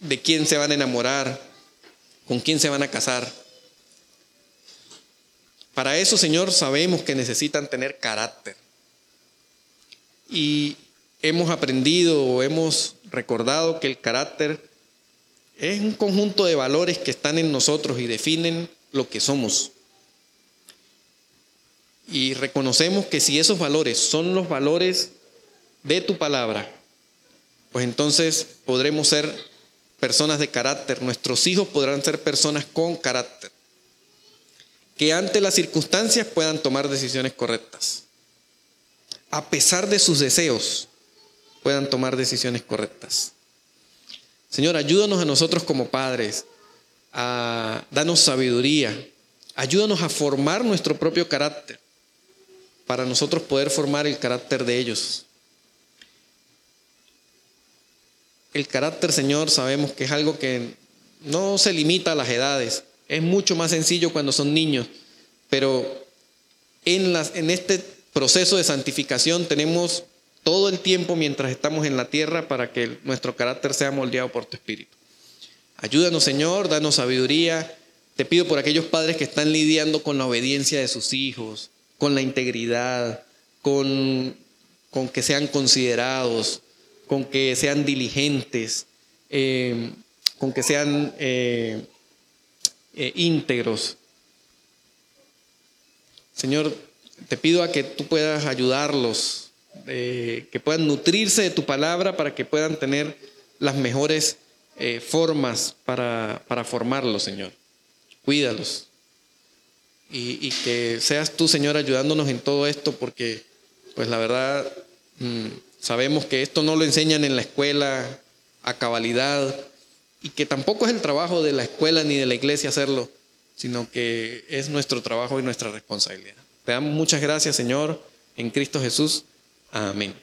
de quién se van a enamorar, con quién se van a casar. Para eso, Señor, sabemos que necesitan tener carácter. Y hemos aprendido o hemos recordado que el carácter es un conjunto de valores que están en nosotros y definen lo que somos. Y reconocemos que si esos valores son los valores de tu palabra, pues entonces podremos ser personas de carácter, nuestros hijos podrán ser personas con carácter, que ante las circunstancias puedan tomar decisiones correctas, a pesar de sus deseos, puedan tomar decisiones correctas. Señor, ayúdanos a nosotros como padres, a darnos sabiduría, ayúdanos a formar nuestro propio carácter para nosotros poder formar el carácter de ellos. El carácter, Señor, sabemos que es algo que no se limita a las edades, es mucho más sencillo cuando son niños, pero en, las, en este proceso de santificación tenemos todo el tiempo mientras estamos en la tierra para que nuestro carácter sea moldeado por tu Espíritu. Ayúdanos, Señor, danos sabiduría. Te pido por aquellos padres que están lidiando con la obediencia de sus hijos, con la integridad, con, que sean considerados, con que sean diligentes, eh, con que sean eh, eh, íntegros. Señor, te pido a que tú puedas ayudarlos que puedan nutrirse de tu palabra para que puedan tener las mejores eh, formas para, para formarlos, Señor. Cuídalos. Y, que seas tú, Señor, ayudándonos en todo esto, porque, pues la verdad, mm, sabemos que esto no lo enseñan en la escuela a cabalidad y que tampoco es el trabajo de la escuela ni de la iglesia hacerlo, sino que es nuestro trabajo y nuestra responsabilidad. Te damos muchas gracias, Señor, en Cristo Jesús. Amén.